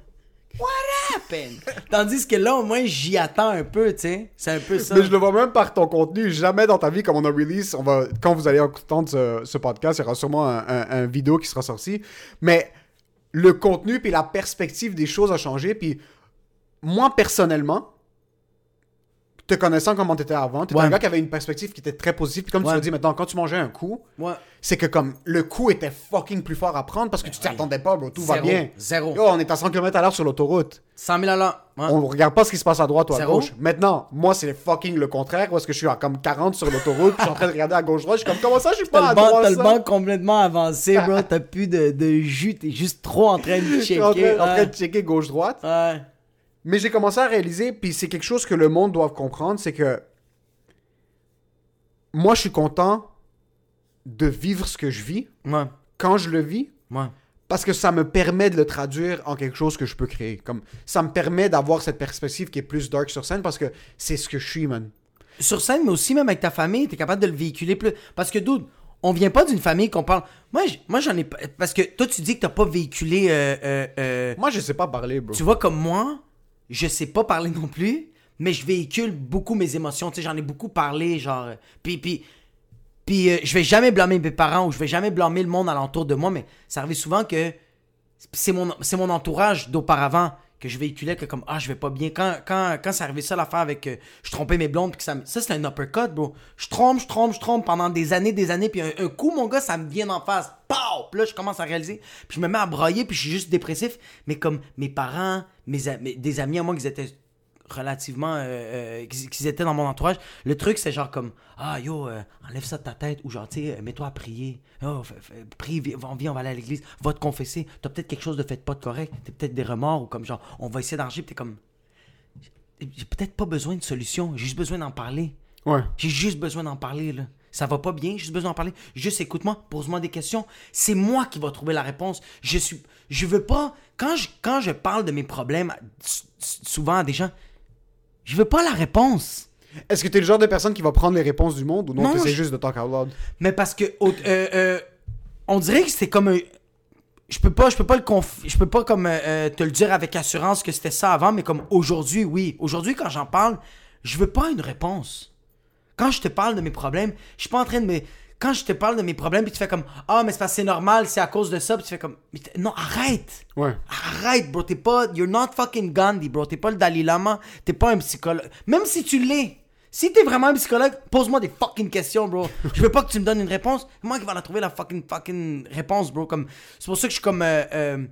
What happened? Tandis que là, au moins, j'y attends un peu, tu sais. C'est un peu ça. Mais je le vois même par ton contenu. Jamais dans ta vie, comme on a release, on va, quand vous allez entendre ce, podcast, il y aura sûrement un vidéo qui sera sorti. Mais le contenu puis la perspective des choses a changé. Puis moi, personnellement, te connaissant comment t'étais avant, t'étais Ouais. un gars qui avait une perspective qui était très positive. Puis comme tu l'as dit maintenant, quand tu mangeais un coup, Ouais. c'est que comme le coup était fucking plus fort à prendre parce que tu t'y attendais pas, bro. Tout va bien. Zéro. Yo, on est à 100 km à l'heure sur l'autoroute. 100 000 à l'heure. On regarde pas ce qui se passe à droite ou à Zéro. gauche. Maintenant, moi, c'est fucking le contraire. Est-ce que je suis à comme 40 sur l'autoroute, je suis en train de regarder à gauche-droite. Je suis comme, comment ça, je suis pas à droite, t'as le banc complètement avancé, bro. T'as plus de, de jus. T'es juste trop en train de suis en checker. train, en train de checker gauche-droite. Ouais. Mais j'ai commencé à réaliser, puis c'est quelque chose que le monde doit comprendre, c'est que moi, je suis content de vivre ce que je vis Ouais. quand je le vis. Ouais. Parce que ça me permet de le traduire en quelque chose que je peux créer. Comme ça me permet d'avoir cette perspective qui est plus dark sur scène parce que c'est ce que je suis, man. sur scène, mais aussi même avec ta famille, t'es capable de le véhiculer plus. Parce que, dude, on vient pas d'une famille qu'on parle. Moi, moi j'en ai pas. Parce que toi, tu dis que t'as pas véhiculé. euh, euh, euh, Moi, je sais pas parler, bro. Tu vois, comme moi, je sais pas parler non plus, mais je véhicule beaucoup mes émotions. Tu j'en ai beaucoup parlé, genre. euh, Puis, puis, puis euh, je vais jamais blâmer mes parents ou je vais jamais blâmer le monde alentour de moi, mais ça arrive souvent que c'est mon, c'est mon entourage d'auparavant que je véhiculais que comme ah je vais pas bien. Quand quand quand c'est arrivé ça l'affaire avec euh, je trompais mes blondes puis que ça ça c'est un uppercut bro. Je trompe je trompe je trompe pendant des années des années puis un, coup mon gars ça me vient en face. Pow! Là je commence à réaliser. Puis je me mets à broyer puis je suis juste dépressif. Mais comme mes parents mes, mes- des amis à moi qui étaient relativement euh, euh, qu'ils étaient dans mon entourage le truc c'est genre comme ah yo euh, enlève ça de ta tête ou genre tu sais euh, mets-toi à prier oh, prie viens, viens, on va aller à l'église va te confesser t'as peut-être quelque chose de fait pas de correct t'as peut-être des remords ou comme genre on va essayer d'arranger t'es comme j'ai peut-être pas besoin de solution j'ai juste besoin d'en parler Ouais. j'ai juste besoin d'en parler, là. Ça va pas bien, j'ai juste besoin d'en parler. Juste écoute-moi, pose-moi des questions. C'est moi qui va trouver la réponse. Je suis. Je veux pas. Quand je, quand je parle de mes problèmes, souvent à des gens, je veux pas la réponse. Est-ce que t'es le genre de personne qui va prendre les réponses du monde ou non, Non, t'essaies je- juste de talk out loud? Mais parce que. euh, euh, on dirait que c'était comme un. Je peux pas, je peux pas le conf... je peux pas comme euh, euh, te le dire avec assurance que c'était ça avant, mais comme aujourd'hui, oui. Aujourd'hui, quand j'en parle, je veux pas une réponse. Quand je te parle de mes problèmes, je suis pas en train de me. Quand je te parle de mes problèmes, puis tu fais comme Ah, mais c'est parce que c'est normal, c'est à cause de ça, puis tu fais comme Non, arrête! Ouais. Arrête, bro, t'es pas. You're not fucking Gandhi, bro. T'es pas le Dalai Lama, t'es pas un psychologue. Même si tu l'es, si t'es vraiment un psychologue, pose-moi des fucking questions, bro. Je veux pas que tu me donnes une réponse. C'est Moi qui va la trouver la fucking fucking réponse, bro. Comme, c'est pour ça que je suis comme. euh, euh,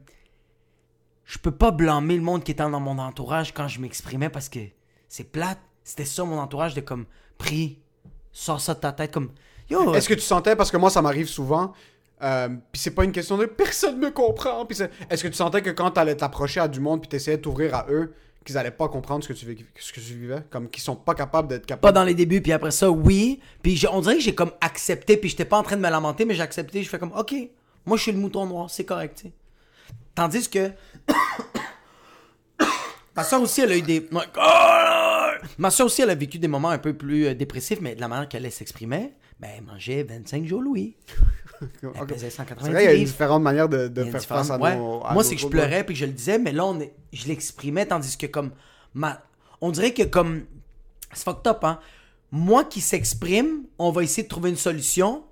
je peux pas blâmer le monde qui était dans mon entourage quand je m'exprimais parce que c'est plate. C'était ça mon entourage de comme, prie, sors ça de ta tête, comme. Est-ce que tu sentais, parce que moi ça m'arrive souvent, euh, puis c'est pas une question de personne me comprend, puis c'est- est-ce que tu sentais que quand t'allais t'approcher à du monde puis t'essayais de t'ouvrir à eux, qu'ils allaient pas comprendre ce que tu, ce que tu vivais, comme qu'ils sont pas capables d'être Pas capables. dans les débuts, puis après ça, oui. Puis on dirait que j'ai comme accepté, puis j'étais pas en train de me lamenter, mais j'ai accepté. Je fais comme, ok, moi je suis le mouton noir, c'est correct, tu sais. Tandis que. Ma soeur aussi, elle a eu des. Ma soeur aussi, elle a vécu des moments un peu plus euh, dépressifs, mais de la manière qu'elle s'exprimait, ben, mangeait 25 jours Louis. Elle Ok. pesait C'est 190 vrai, il y a une livres. différente manière de, faire face à ouais. nos. à Moi, c'est que je pleurais puis que je le disais, mais là, on est... je l'exprimais, tandis que comme. Ma... On dirait que comme. C'est fucked up, hein. Moi qui s'exprime, on va essayer de trouver une solution.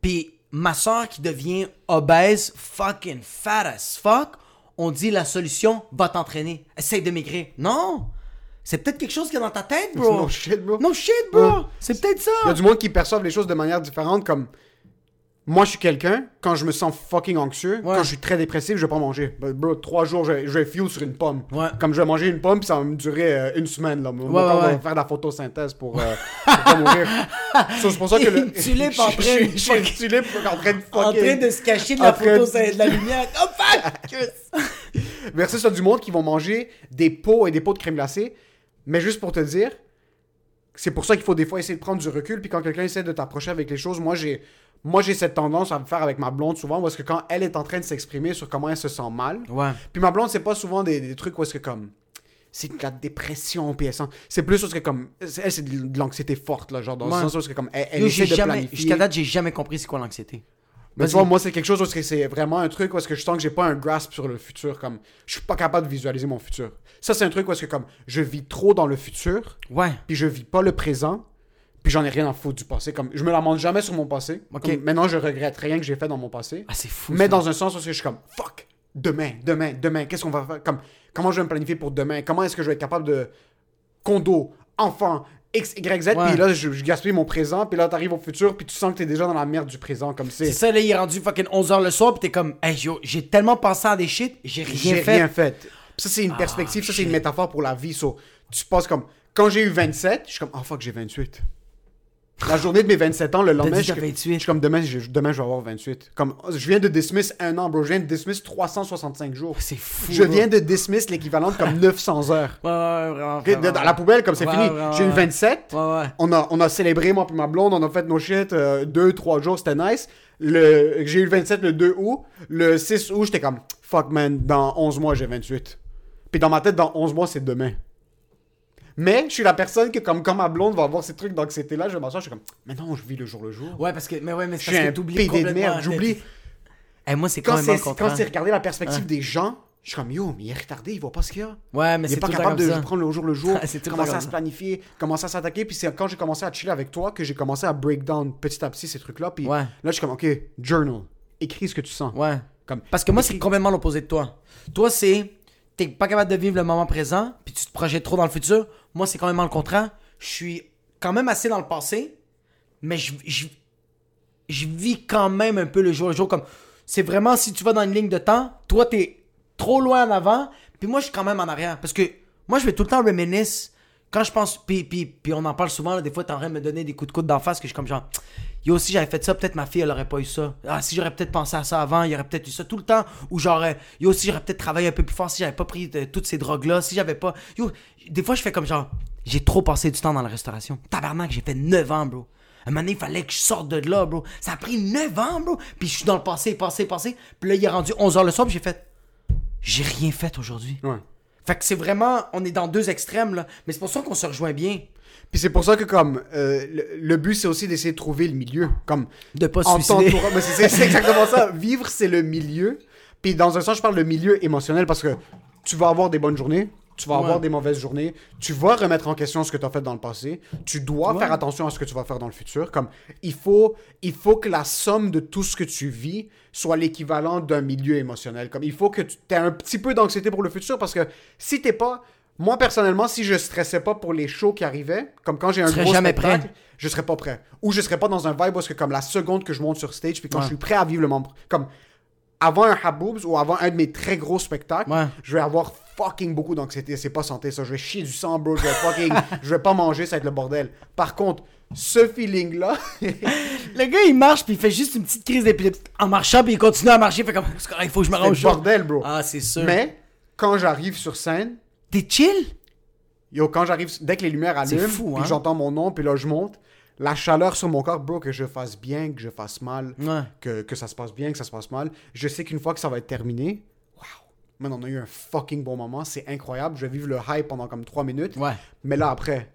Puis ma soeur qui devient obèse, fucking fat as fuck, on dit la solution, va t'entraîner. Essaye de maigrir. Non! C'est peut-être quelque chose qui est dans ta tête, bro. No shit, bro. No shit, bro. Ouais. C'est peut-être ça. Il y a du monde qui perçoivent les choses de manière différente, comme. Moi, je suis quelqu'un, quand je me sens fucking anxieux, Ouais. quand je suis très dépressif, je vais pas manger. Ben, Bro, trois jours, je, je vais fuel sur une pomme. Ouais. Comme je vais manger une pomme, ça va me durer euh, une semaine. Là. Mon Ouais, corps va faire de la photosynthèse pour, euh, pour pas mourir. So, c'est pour ça que le... Tu l'es en train de Je suis en train de En fucking... train de se cacher de la en train photo, de- c'est de la lumière. Oh fuck! Versus ça du monde qui vont manger des pots et des pots de crème glacée. Mais juste pour te dire, c'est pour ça qu'il faut des fois essayer de prendre du recul. Puis quand quelqu'un essaie de t'approcher avec les choses, moi j'ai moi j'ai cette tendance à me faire avec ma blonde souvent parce que quand elle est en train de s'exprimer sur comment elle se sent mal, Ouais. puis ma blonde c'est pas souvent des, des trucs où est-ce que comme c'est de la dépression puis c'est plus parce que comme elle c'est de l'anxiété forte là genre dans Ouais. le sens où est-ce que comme elle, elle Yo, essaie de jamais, planifier. jusqu'à date, j'ai jamais compris c'est quoi l'anxiété. Mais tu Vas-y. vois, moi, c'est quelque chose où c'est vraiment un truc où est-ce que je sens que j'ai pas un grasp sur le futur. Comme, je suis pas capable de visualiser mon futur. Ça, c'est un truc où est-ce que comme, je vis trop dans le futur, Ouais. puis je vis pas le présent, puis j'en ai rien à foutre du passé. Comme, je me lamente jamais sur mon passé. Comme, maintenant, je regrette rien que j'ai fait dans mon passé. Ah, c'est fou. mais ça. dans un sens où je suis comme, fuck, demain, demain, demain, qu'est-ce qu'on va faire? Comme, comment je vais me planifier pour demain? Comment est-ce que je vais être capable de condo, enfant, X, Y, Z, puis là, je, je gaspille mon présent, puis là, t'arrives au futur, puis tu sens que t'es déjà dans la merde du présent, comme C'est c'est. ça, là, il est rendu fucking 11h le soir, pis t'es comme, hey, yo, j'ai tellement pensé à des shit, j'ai rien J'ai fait. rien fait. Puis Ça, c'est une perspective, ça, c'est une métaphore pour la vie. So, tu passes comme. Quand j'ai eu 27, je suis comme, oh fuck, j'ai 28. La journée de mes 27 ans, le lendemain, je, t'as je 28. suis comme, demain je, demain, je vais avoir 28. Comme, je viens de dismiss un an, bro. Je viens de dismiss 365 jours. C'est fou. Je viens de dismiss l'équivalent de comme 900 heures. Ouais, ouais, vraiment. Dans la poubelle, comme c'est Ouais, fini. J'ai eu ouais. 27. Ouais, ouais. On a, on a célébré, moi et ma blonde, on a fait nos shit euh, deux, trois jours, c'était nice. Le, j'ai eu le 27 le 2 août. Le 6 août, j'étais comme, fuck man, dans 11 mois, j'ai 28. Puis dans ma tête, dans 11 mois, c'est demain. Mais je suis la personne que, comme quand ma blonde va avoir ces trucs d'anxiété-là, je vais m'asseoir, je suis comme, mais non, je vis le jour le jour. Ouais, parce que, mais ouais, mais je c'est parce que t'oublies PD de complètement. merde, j'oublie. Hey, moi, c'est Quand même quand c'est regarder la perspective des gens, je suis comme, yo, mais il est retardé, il voit pas ce qu'il y a. Ouais, mais Il est c'est pas capable comme de prendre le jour le jour, commencer à comme se planifier, commencer à s'attaquer. Puis c'est quand j'ai commencé à chiller avec toi que j'ai commencé à break down petit à petit ces trucs-là. Puis Ouais. là, je suis comme, ok, journal, écris ce que tu sens. Ouais. Comme, Parce que moi, c'est complètement l'opposé de toi. Toi, c'est. t'es pas capable de vivre le moment présent, puis tu te projettes trop dans le futur. Moi, c'est quand même le contraire. Je suis quand même assez dans le passé, mais je, vis quand même un peu le jour le jour. C'est vraiment si tu vas dans une ligne de temps, toi, t'es trop loin en avant, puis moi, je suis quand même en arrière. Parce que moi, je vais tout le temps reminisce. Quand je pense, puis, puis, puis on en parle souvent, là, des fois, t'es en train de me donner des coups de coude d'en face, que je suis comme genre, yo, si j'avais fait ça, peut-être ma fille, elle aurait pas eu ça. Ah, si j'aurais peut-être pensé à ça avant, il y aurait peut-être eu ça tout le temps. Ou genre, euh, yo, si j'aurais peut-être travaillé un peu plus fort, si j'avais pas pris de- toutes ces drogues-là, si j'avais pas. Yo, des fois, je fais comme genre, j'ai trop passé du temps dans la restauration. Tabarnak, j'ai fait 9 ans, bro. Un moment donné, il fallait que je sorte de là, bro. Ça a pris 9 ans, bro. Puis je suis dans le passé, passé, passé. Puis là, il est rendu 11h le soir, j'ai fait, j'ai rien fait aujourd'hui. Ouais. Fait que c'est vraiment, on est dans deux extrêmes, là. Mais c'est pour ça qu'on se rejoint bien. Puis c'est pour ça que, comme, euh, le, le but, c'est aussi d'essayer de trouver le milieu. Comme, De pas se suicider. c'est exactement ça. Vivre, c'est le milieu. Puis dans un sens, je parle de milieu émotionnel parce que tu vas avoir des bonnes journées, tu vas avoir des mauvaises journées, tu vas remettre en question ce que tu as fait dans le passé, tu dois Ouais. faire attention à ce que tu vas faire dans le futur. Comme, il faut, il faut que la somme de tout ce que tu vis soit l'équivalent d'un milieu émotionnel. Comme, il faut que tu aies un petit peu d'anxiété pour le futur parce que si t'es pas. Moi, personnellement, si je stressais pas pour les shows qui arrivaient, comme quand j'ai un gros jamais spectacle, prêt. je serais pas prêt. Ou je serais pas dans un vibe parce que comme la seconde que je monte sur stage, puis quand Ouais. je suis prêt à vivre le moment, comme avant un Haboobs ou avant un de mes très gros spectacles, Ouais. je vais avoir fucking beaucoup d'anxiété. C'est pas santé ça. Je vais chier du sang, bro. Je vais fucking, je vais pas manger, ça va être le bordel. Par contre, ce feeling-là, Le gars, il marche, puis il fait juste une petite crise d'épilepsie en marchant, puis il continue à marcher. Il fait comme, il faut que je me c'est le bordel, bro. Ah, c'est sûr. Mais quand j'arrive sur scène, T'es chill? Yo, quand j'arrive, dès que les lumières allument, fou, puis hein? j'entends mon nom, puis là je monte, la chaleur sur mon corps, bro, que je fasse bien, que je fasse mal, Ouais. que, que ça se passe bien, que ça se passe mal, je sais qu'une fois que ça va être terminé, man, on a eu un fucking bon moment, c'est incroyable, je vais vivre le hype pendant comme 3 minutes, Ouais. mais là après,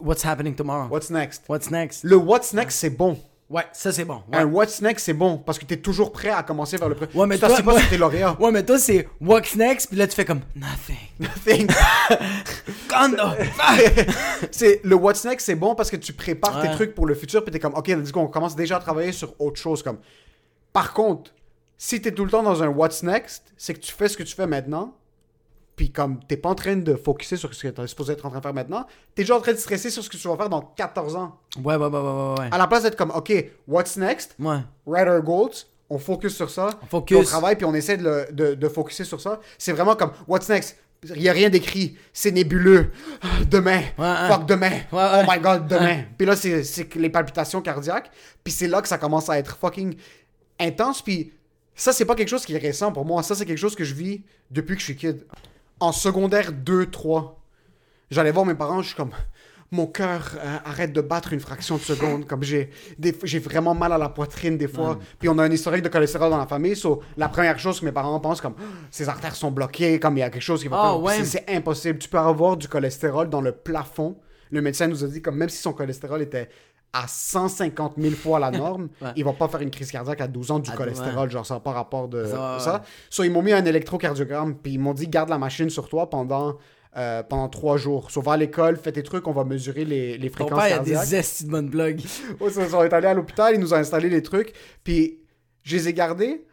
What's happening tomorrow? what's next? What's next? Le what's next, c'est bon. Ouais, ça c'est bon. Ouais. Un what's next, c'est bon, parce que t'es toujours prêt à commencer vers le pré. Ouais, mais tu toi- pas moi- sur tes lauréats. Ouais, mais toi, c'est what's next, puis là, tu fais comme nothing. Nothing. C'est le what's next c'est bon parce que tu prépares tes Ouais. trucs pour le futur puis t'es comme ok on commence déjà à travailler sur autre chose comme par contre si t'es tout le temps dans un what's next c'est que tu fais ce que tu fais maintenant puis comme t'es pas en train de focuser sur ce que t'es supposé être en train de faire maintenant t'es déjà en train de stresser sur ce que tu vas faire dans 14 ans. Ouais, ouais, ouais, ouais, ouais, à la place d'être comme ok what's next? Ouais. write our goals on focus sur ça On focus. on travaille puis on essaie de, le- de, de focuser sur ça. C'est vraiment comme what's next? Il y a rien d'écrit c'est nébuleux. Demain. Ouais, fuck demain. Ouais, oh my god demain. Puis là c'est les palpitations cardiaques puis c'est là que ça commence à être fucking intense puis ça c'est pas quelque chose qui est récent pour moi. Ça c'est quelque chose que je vis depuis que je suis kid. En secondaire 2 3 j'allais voir mes parents je suis comme mon cœur euh, arrête de battre une fraction de seconde. Comme j'ai j'ai vraiment mal à la poitrine des fois. Puis on a un historique de cholestérol dans la famille. So, la première chose que mes parents pensent comme ses artères sont bloquées comme il y a quelque chose qui va Ah, faire. ouais. C'est impossible. Tu peux avoir du cholestérol dans le plafond. Le médecin nous a dit comme même si son cholestérol était à 150 000 fois la norme, Ouais. il va pas faire une crise cardiaque à 12 ans du Ah, cholestérol, genre ça n'a pas rapport de Ça, ouais. ça. So, ils m'ont mis un électrocardiogramme, puis ils m'ont dit garde la machine sur toi pendant euh, pendant trois jours. So, va à l'école, fais tes trucs, on va mesurer les, les fréquences père, il a cardiaques. des de ça, ça, on est allé à l'hôpital, ils nous ont installé les trucs, puis je les ai gardés.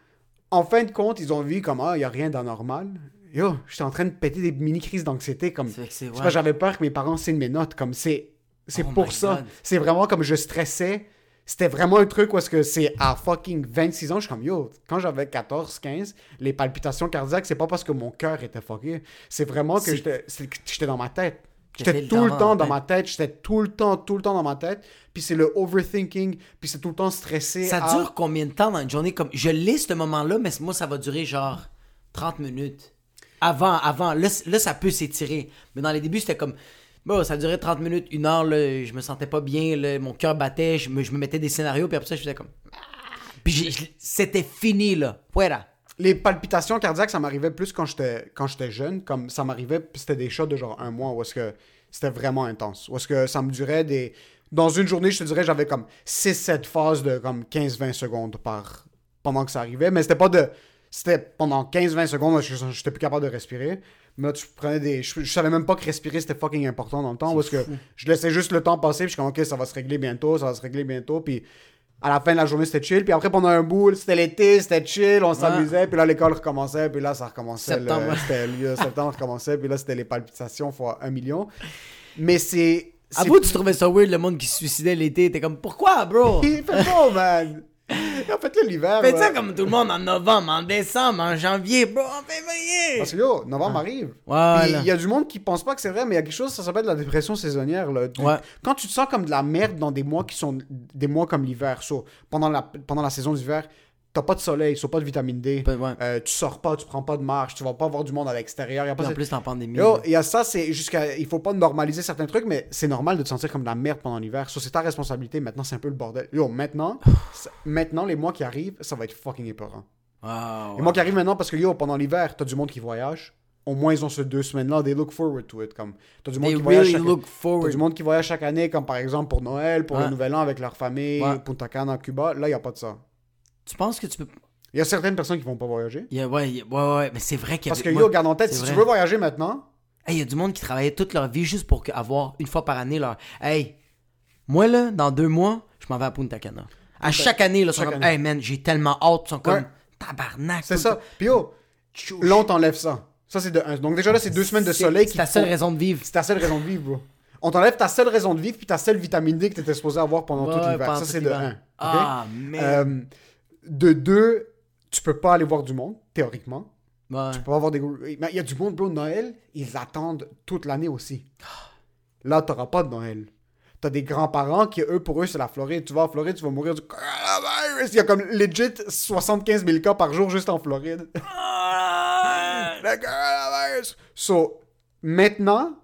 En fin de compte, ils ont vu comme ah, il y a rien d'anormal. Yo, j'étais en train de péter des mini crises d'anxiété comme c'est j'avais peur que mes parents signent mes notes. Comme c'est, c'est Oh pour ça. C'est vraiment comme je stressais. C'était vraiment un truc où est-ce que c'est à fucking 26 ans, je suis comme yo, quand j'avais 14, 15, les palpitations cardiaques, c'est pas parce que mon cœur était fucké. C'est vraiment que j'étais, dans ma tête. J'étais tout le temps dans ma tête, j'étais tout le temps, tout le temps dans ma tête. Puis c'est le overthinking, puis c'est tout le temps stressé. Ça à- dure combien de temps dans une journée? Comme, je l'ai ce moment-là, mais moi, ça va durer genre 30 minutes. Avant, avant. Là, là ça peut s'étirer. Mais dans les débuts, c'était comme. Bon, ça durait 30 minutes, une heure, là, je me sentais pas bien, mon cœur battait, je me, je me mettais des scénarios, puis après ça, je faisais comme. Puis j'ai- je- c'était fini, là. Voilà. Les palpitations cardiaques, ça m'arrivait plus quand j'étais jeune. Comme ça m'arrivait, puis c'était des shots de genre un mois où est-ce que c'était vraiment intense. Où est-ce que ça me durait des. Dans une journée, je te dirais, j'avais comme 6-7 phases de comme 15-20 secondes par pendant que ça arrivait. Mais c'était pas de. C'était pendant 15-20 secondes, je j'étais plus capable de respirer. Là, tu prenais des. Je, je savais même pas que respirer c'était fucking important dans le temps. Parce que je laissais juste le temps passer, puis je suis comme, ok, ça va se régler bientôt, ça va se régler bientôt. Puis à la fin de la journée, c'était chill. Puis après, pendant un bout, c'était l'été, c'était chill, on s'amusait. Puis là, l'école recommençait. Puis là, ça recommençait. le- Septembre. C'était le septembre recommençait. Puis là, c'était les palpitations fois un million. Mais c'est. c'est- Avoue, tu trouvais ça weird, le monde qui se suicidait l'été. T'es comme, pourquoi, bro? Il fait beau, man. En fait, là, l'hiver. Faites ça comme tout le monde en novembre, en décembre, en janvier, bro, en février. Parce que yo, novembre arrive. Voilà. Il y a du monde qui pense pas que c'est vrai, mais il y a quelque chose, ça s'appelle la dépression saisonnière. Là. Tu- Ouais. Quand tu te sens comme de la merde dans des mois qui sont des mois comme l'hiver, so, pendant, la, pendant la saison d'hiver, t'as pas de soleil, so, pas de vitamine D, Ouais. euh, tu sors pas, tu prends pas de marche, tu vas pas voir du monde à l'extérieur. en cette- plus, t'es en pandémie. Yo, il y a ça, c'est jusqu'à. Il faut pas normaliser certains trucs, mais c'est normal de te sentir comme de la merde pendant l'hiver. So, c'est ta responsabilité. Maintenant, c'est un peu le bordel. Yo, maintenant, maintenant, les mois qui arrivent, ça va être fucking épeurant. Wow. Les mois qui arrivent maintenant, parce que yo, pendant l'hiver, t'as du monde qui voyage. Au moins, ils ont ces deux semaines-là, they look forward to it. Comme, t'as du really chaque... T'as du monde qui voyage chaque année, comme par exemple pour Noël, pour Ouais. le Nouvel An avec leur famille. Punta Cana, Cuba. Là, il n'y a pas de ça. Tu penses que tu peux. Il y a certaines personnes qui vont pas voyager. Il y a- ouais, il y a- ouais, ouais, mais c'est vrai qu'il y a. Parce que moi- yo, garde en tête, c'est si tu vrai. veux voyager maintenant, Hey, il y a du monde qui travaillait toute leur vie juste pour que- avoir une fois par année leur. Hey, moi là, dans deux mois, je m'en vais à Punta Cana. À chaque année, là, ils sont Chaque comme, année. hey man, j'ai tellement hâte, ils sont comme, Ouais. tabarnak. c'est tout ça. Puis yo, Chouch. là, on t'enlève ça. Ça, c'est de un. Donc, déjà là, c'est deux semaines de C'est- soleil C'est qui ta te seule font- raison de vivre. C'est ta seule raison de vivre, bro. On t'enlève ta seule raison de vivre puis ta seule vitamine D que t'étais supposé avoir pendant Ouais, tout ouais, l'hiver. pendant Ça, tout c'est de l'hiver. un. ok? Ah, man. De deux, tu peux pas aller voir du monde, théoriquement. Ouais. Tu peux pas avoir des Mais il y a du monde, bro, Noël, ils attendent toute l'année aussi. Là, t'auras pas de Noël. T'as des grands-parents qui, eux, pour eux, c'est la Floride. Tu vas en Floride, tu vas mourir du coronavirus. Il y a comme legit 75 000 cas par jour juste en Floride. Le coronavirus. So, maintenant,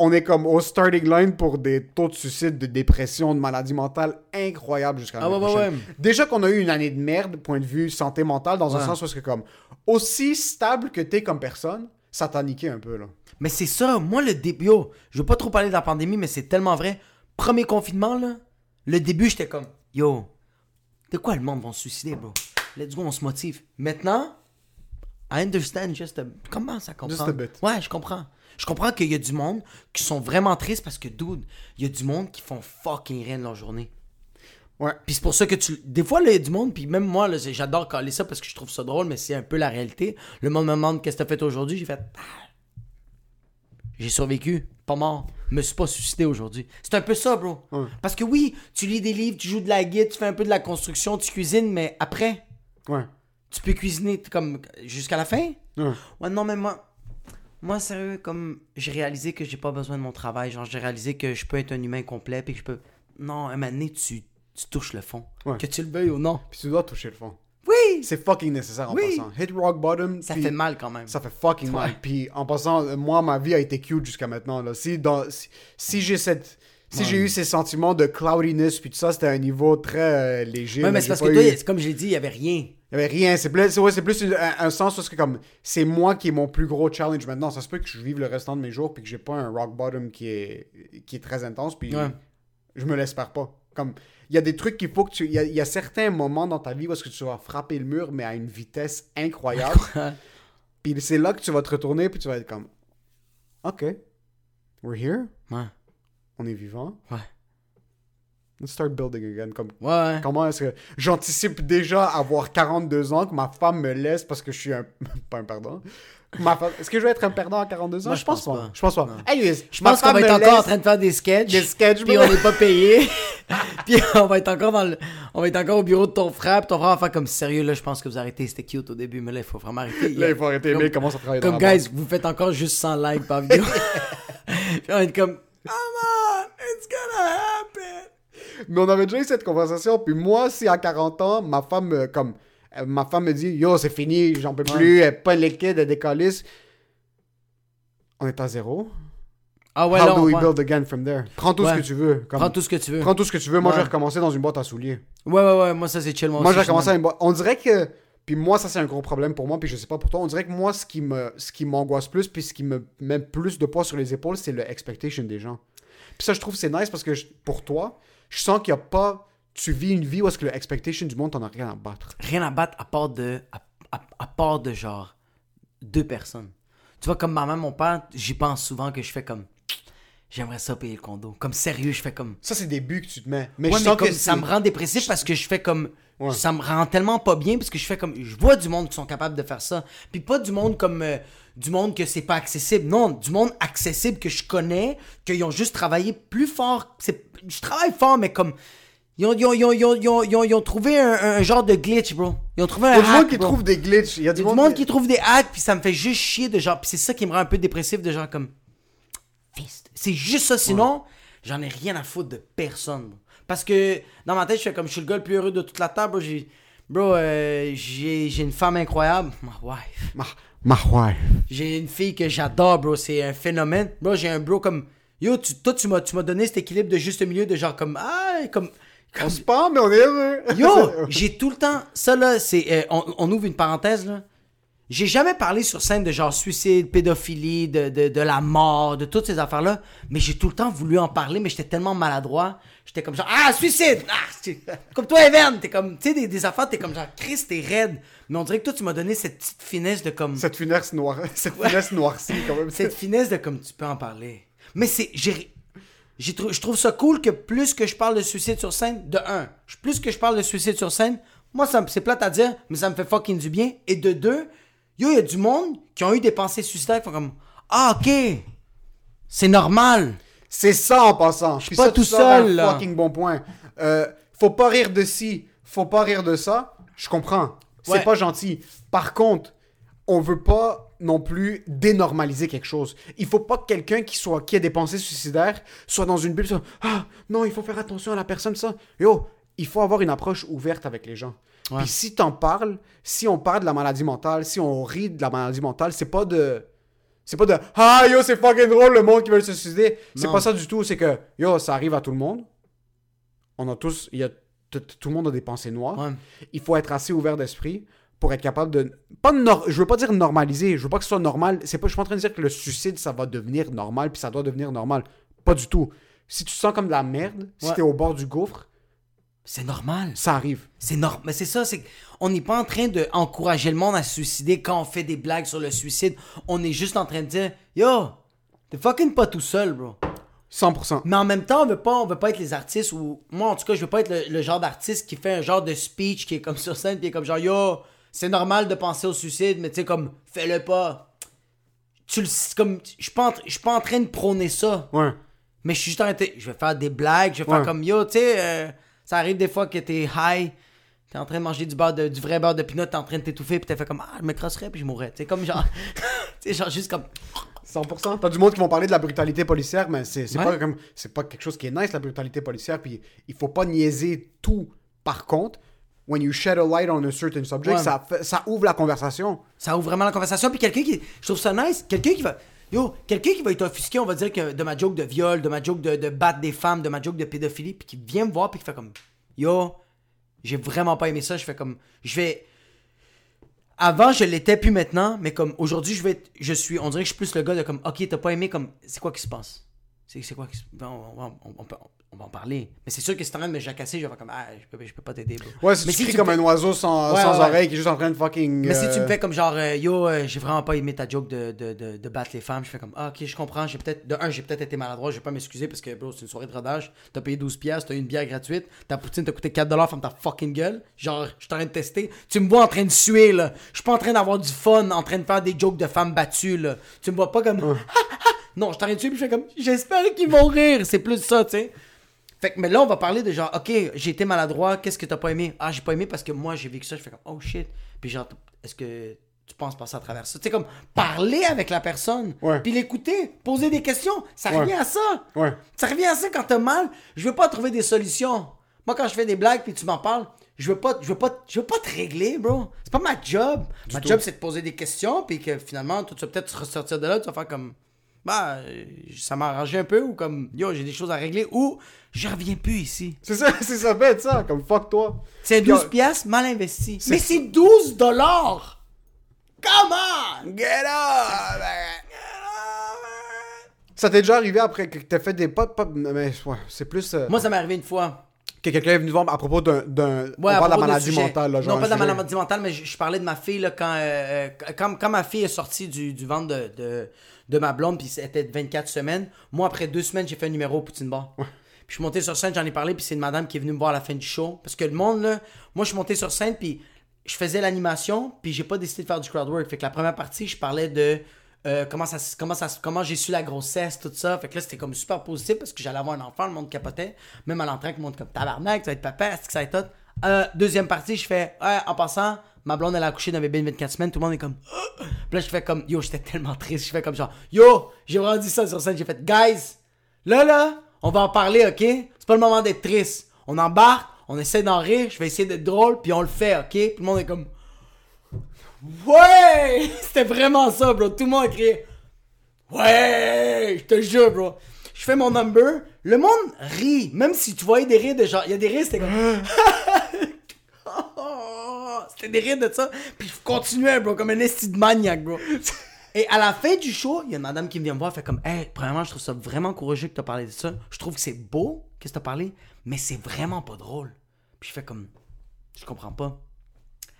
on est comme au starting line pour des taux de suicide, de dépression, de maladie mentale incroyables jusqu'à Ah l'année ouais, prochaine. ouais. Déjà qu'on a eu une année de merde, point de vue santé mentale, dans un sens où c'est que comme aussi stable que t'es comme personne, ça t'a niqué un peu là. Mais c'est ça, moi le début, yo, je veux pas trop parler de la pandémie, mais c'est tellement vrai. Premier confinement, là, le début, j'étais comme, yo, de quoi le monde va se suicider, bro? Let's go, on se motive. Maintenant, I understand just a... Comment ça comprend? Just a bit. Ouais, je comprends. Je comprends qu'il y a du monde qui sont vraiment tristes parce que, dude, il y a du monde qui font fucking rien de leur journée. Ouais. Puis c'est pour ça que tu. Des fois, il y a du monde, puis même moi, j'adore caler ça parce que je trouve ça drôle, mais c'est un peu la réalité. Le monde me demande qu'est-ce que t'as fait aujourd'hui? J'ai fait. Ah. J'ai survécu, pas mort. Me suis pas suicidé aujourd'hui. C'est un peu ça, bro. Ouais. Parce que oui, tu lis des livres, tu joues de la guitare, tu fais un peu de la construction, tu cuisines, mais après, Ouais. tu peux cuisiner comme jusqu'à la fin? Ouais. Ouais, non, mais moi. Moi, sérieux, comme j'ai réalisé que j'ai pas besoin de mon travail, genre j'ai réalisé que je peux être un humain complet, puis que je peux. Non, un moment donné, tu, tu touches le fond. Ouais. Que tu le veuilles ou non. Puis tu dois toucher le fond. Oui! C'est fucking nécessaire en Oui. passant. Hit rock bottom. Ça puis fait mal quand même. Ça fait fucking mal. Puis en passant, euh, moi, ma vie a été cute jusqu'à maintenant. Là. Si, dans, si, si j'ai cette. Si j'ai eu ces sentiments de cloudiness, puis tout ça, c'était à un niveau très euh, léger. Ouais, mais c'est parce que toi, eu- c'est comme je l'ai dit, il y avait rien. Il y avait rien. C'est plus, ouais, c'est plus un, un sens où c'est comme c'est moi qui est mon plus gros challenge maintenant. Ça se peut que je vive le restant de mes jours puis que j'ai pas un rock bottom qui est qui est très intense puis Ouais. je me l'espère pas. Comme il y a des trucs qu'il faut que tu il y a, il y a certains moments dans ta vie où est-ce que tu vas frapper le mur mais à une vitesse incroyable. puis c'est là que tu vas te retourner puis tu vas être comme OK. We're here. Ouais. On est vivant. Ouais. Let's start building again comme Ouais. Comment est-ce que j'anticipe déjà avoir 42 ans que ma femme me laisse parce que je suis un pas un perdant. Ma femme... Est-ce que je vais être un perdant à 42 ans? Moi, je je pense pense pas. Je pense pas. Non. Anyways, Je ma pense qu'on va être encore en train de faire des sketchs. des sketchs. Puis on n'est pas payé. puis on va être encore dans le... On va être encore au bureau de ton frère. Puis ton frère va faire comme sérieux. Là, je pense que vous arrêtez. C'était cute au début. Mais là, il faut vraiment arrêter. Là, il faut arrêter. Comme- Mais commence à travailler Comme dans la guys, vous faites encore juste 100 likes par vidéo. puis on va être comme. Come on, it's gonna happen. Mais on avait déjà eu cette conversation. Puis moi, si à 40 ans, ma femme me- comme euh, ma femme me dit yo c'est fini, j'en peux plus, elle pas liquide, elle décalisse. On est à zéro. Ah ouais, How là, do we build again from there? Prends tout Ouais. ce que tu veux. Comme- Prends tout ce que tu veux. Prends tout ce que tu veux. Moi, je vais Ouais. recommencer dans une boîte à souliers. Ouais, ouais, ouais. Moi, ça, c'est chill. Moi, Moi, j'ai je commencé suis à une boîte. On dirait que. Puis moi, ça, c'est un gros problème pour moi. Puis je sais pas pour toi. On dirait que moi, ce qui me, ce qui m'angoisse plus, puis ce qui me met plus de poids sur les épaules, c'est le expectation des gens. Puis ça, je trouve que c'est nice parce que je- pour toi, je sens qu'il y a pas. Tu vis une vie où est-ce que le expectation du monde, t'en as rien à battre. rien à battre à part de à, à- à part de genre deux personnes. Tu vois comme ma mère, mon père, j'y pense souvent que je fais comme j'aimerais ça payer le condo. Comme sérieux, je fais comme. Ça, c'est des buts que tu te mets. Mais Ouais, je mais sens comme que ça me rend dépressif parce que je fais comme. Ouais. Ça me rend tellement pas bien parce que je fais comme. Je vois du monde qui sont capables de faire ça. Puis pas du monde comme. euh, du monde que c'est pas accessible. Non, du monde accessible que je connais, qu'ils ont juste travaillé plus fort. C'est- Je travaille fort, mais comme. Ils ont, ils ont, ils ont, ils ont, ils ont, ils ont- ils ont trouvé un, un genre de glitch, bro. Ils ont trouvé un Il y a du hack, monde qui bro. trouve des glitches. Il y a du y a du monde qui trouve des hacks, puis ça me fait juste chier de genre. Puis c'est ça qui me rend un peu dépressif, de genre comme. C'est juste ça, sinon, j'en ai rien à foutre de personne. bro. Parce que dans ma tête, je fais comme je suis le gars le plus heureux de toute la table, bro. J'ai, bro, euh, j'ai, j'ai une femme incroyable, ma wife. Ma, ma ouais. J'ai une fille que j'adore, bro. C'est un phénomène. Bro, j'ai un bro comme. Yo, tu, toi, tu m'as, tu m'as donné cet équilibre de juste milieu de genre comme. Ah, comme. On se parle, mais on est heureux. Yo, j'ai tout le temps. Ça là, c'est. euh, on, on ouvre une parenthèse là. J'ai jamais parlé sur scène de genre suicide, pédophilie, de, de, de la mort, de toutes ces affaires-là. Mais j'ai tout le temps voulu en parler, mais j'étais tellement maladroit. J'étais comme genre, ah, suicide! Ah, comme toi, Evan! T'es comme, tu sais, des, des affaires, t'es comme genre, Chris, t'es raide. Mais on dirait que toi, tu m'as donné cette petite finesse de comme. Cette finesse noire, cette finesse noircie, quand même. Cette finesse de comme tu peux en parler. Mais c'est. j'ai- j'ai trou- je trouve ça cool que plus que je parle de suicide sur scène, de un, plus que je parle de suicide sur scène, moi, ça c'est plate à dire, mais ça me fait fucking du bien. Et de deux, yo, il y a du monde qui ont eu des pensées suicidaires qui font comme Ah, ok, c'est normal. C'est ça en passant. Je suis pas tout seul, un là. fucking bon point. Euh, faut pas rire de ci, faut pas rire de ça. Je comprends. C'est Ouais. pas gentil. Par contre, on veut pas non plus dénormaliser quelque chose. Il faut pas que quelqu'un qui soit qui ait des pensées suicidaires soit dans une bulle. soit, ah non, il faut faire attention à la personne ça. Yo, il faut avoir une approche ouverte avec les gens. Puis si t'en parles, si on parle de la maladie mentale, si on rit de la maladie mentale, c'est pas de c'est pas de Ah yo, c'est fucking drôle le monde qui veut se suicider. C'est pas ça du tout. C'est que yo, ça arrive à tout le monde. On a tous. Il y a, tout le monde a des pensées noires. Ouais. Il faut être assez ouvert d'esprit pour être capable de. Pas de nor- je veux pas dire normaliser. Je veux pas que ce soit normal. C'est pas, je suis pas en train de dire que le suicide, ça va devenir normal. Puis ça doit devenir normal. Pas du tout. Si tu te sens comme de la merde, si Ouais. t'es au bord du gouffre, C'est normal. ça arrive. C'est normal. Mais c'est ça, c'est on n'est pas en train d'encourager le monde à se suicider quand on fait des blagues sur le suicide. On est juste en train de dire Yo, t'es fucking pas tout seul, bro. 100%. Mais en même temps, on veut pas, on veut pas être les artistes ou moi en tout cas, je veux pas être le, le genre d'artiste qui fait un genre de speech qui est comme sur scène puis qui est comme genre yo, c'est normal de penser au suicide, mais tu sais comme fais-le pas. Tu le comme je suis pas en, je suis pas en train de prôner ça, Ouais. mais je suis juste en train de- je vais faire des blagues, je vais Ouais. faire comme yo, tu sais euh, ça arrive des fois que t'es high T'es en train de manger du beurre de, du vrai beurre de pinot, t'es en train de t'étouffer, puis t'as fait comme Ah, je me crosserais, puis je mourrais. Sais, comme genre. sais, genre juste comme. 100%. T'as du monde qui vont parler de la brutalité policière, mais c'est c'est Ouais. pas comme c'est pas quelque chose qui est nice la brutalité policière. Puis il faut pas niaiser tout. Par contre, when you shed a light on a certain subject, Ouais. ça, ça ouvre la conversation. Ça ouvre vraiment la conversation. Puis quelqu'un qui. Je trouve ça nice. Quelqu'un qui va. Yo, quelqu'un qui va être offusqué, on va dire, que de ma joke de viol, de ma joke de, battre des femmes, de ma joke de pédophilie, puis qui vient me voir, puis qui fait comme. Yo, j'ai vraiment pas aimé ça. Je fais comme. Je vais. Avant, je l'étais plus maintenant, mais comme aujourd'hui, je vais être- Je suis. On dirait que je suis plus le gars de comme. Ok, t'as pas aimé, comme. C'est quoi qui se passe? C'est quoi qui se. On, on, on- on peut- on va en parler. Mais c'est sûr que si t'es en train de me jacasser, je vais faire comme. Ah, je peux, je peux pas t'aider, bro. Ouais, si Mais tu si cries tu comme me un oiseau sans, Ouais, sans ouais. oreille qui est juste en train de fucking. Mais si tu euh, me fais comme genre, euh, yo, euh, j'ai vraiment pas aimé ta joke de, de, de, de battre les femmes, je fais comme, ah, ok, je comprends, j'ai peut-être, de un, j'ai peut-être été maladroit, je vais pas m'excuser parce que, bro, c'est une soirée de rodage, t'as payé 12 piastres, t'as eu une bière gratuite, ta poutine t'a coûté 4 dollars, ferme ta fucking gueule, genre, je suis en train de tester, tu me vois en train de suer, là, je suis pas en train d'avoir du fun, en train de faire des jokes de femmes battues, là, tu me vois pas comme, non, je suis en train de suer, puis je fais comme, j'espère qu'ils vont rire, c'est plus ça, tu sais. Fait que, mais là, on va parler de genre, ok, j'ai été maladroit, qu'est-ce que t'as pas aimé? Ah, j'ai pas aimé parce que moi, j'ai vécu ça, je fais comme, oh shit. Puis genre, est-ce que tu penses passer à travers ça? Tu sais, comme, parler avec la personne, Ouais. puis l'écouter, poser des questions, ça Ouais. revient à ça. Ouais. Ça revient à ça quand t'as mal. Je veux pas trouver des solutions. Moi, quand je fais des blagues puis tu m'en parles, je veux pas, je veux pas, je veux pas te régler, bro. C'est pas ma job. ma tout. job, c'est de poser des questions puis que finalement, tu vas peut-être ressortir de là, tu vas faire comme, bah, euh, ça m'a arrangé un peu ou comme, yo, j'ai des choses à régler ou je reviens plus ici. C'est ça, c'est ça bête ça, comme fuck toi. C'est Puis, 12 euh, piastres mal investi. Mais c'est 12 dollars. Come on! Get up! Ça t'est déjà arrivé après que t'as fait des pas, pas mais ouais, c'est plus. euh, Moi, ça m'est arrivé une fois. que quelqu'un est venu voir à propos d'un. on Ouais, parle de la maladie mentale. Là, genre non, pas de la maladie mentale, mais je, je parlais de ma fille là, quand, euh, euh, quand, quand ma fille est sortie du, du ventre de, de, de ma blonde, puis c'était 24 semaines. Moi, après deux semaines, j'ai fait un numéro au Poutine Bar. Puis je suis monté sur scène, j'en ai parlé, puis c'est une madame qui est venue me voir à la fin du show. Parce que le monde, là, moi, je suis monté sur scène, puis je faisais l'animation, puis j'ai pas décidé de faire du crowd work. Fait que la première partie, je parlais de euh, comment ça, comment ça, comment j'ai su la grossesse, tout ça. Fait que là, c'était comme super positif parce que j'allais avoir un enfant, le monde capotait. Même à l'entrain, le monde comme tabarnak, ça va être papa, est-ce que ça va être tout. Euh, deuxième partie, je fais, ouais, en passant, ma blonde, elle a accouché d'un bébé de 24 semaines, tout le monde est comme, puis là, je fais comme, yo, j'étais tellement triste, je fais comme genre, yo, j'ai vraiment dit ça sur scène, j'ai fait, guys, là, là, on va en parler, ok? C'est pas le moment d'être triste. On embarque, on essaie d'en rire, je vais essayer d'être drôle, puis on le fait, ok? Puis le monde est comme, ouais! C'était vraiment ça, bro. Tout le monde a crié, ouais! Je te jure, bro. Je fais mon number, le monde rit, même si tu voyais des rires de genre, il y a des rires, c'était comme, C'était des rires de ça. Puis je continuais, bro, comme un esti de maniaque, bro. Et à la fin du show, il y a une madame qui vient me voir, fait comme, hey, premièrement, je trouve ça vraiment courageux que t'as parlé de ça. Je trouve que c'est beau, que t'as parlé, mais c'est vraiment pas drôle. Puis je fais comme, je comprends pas.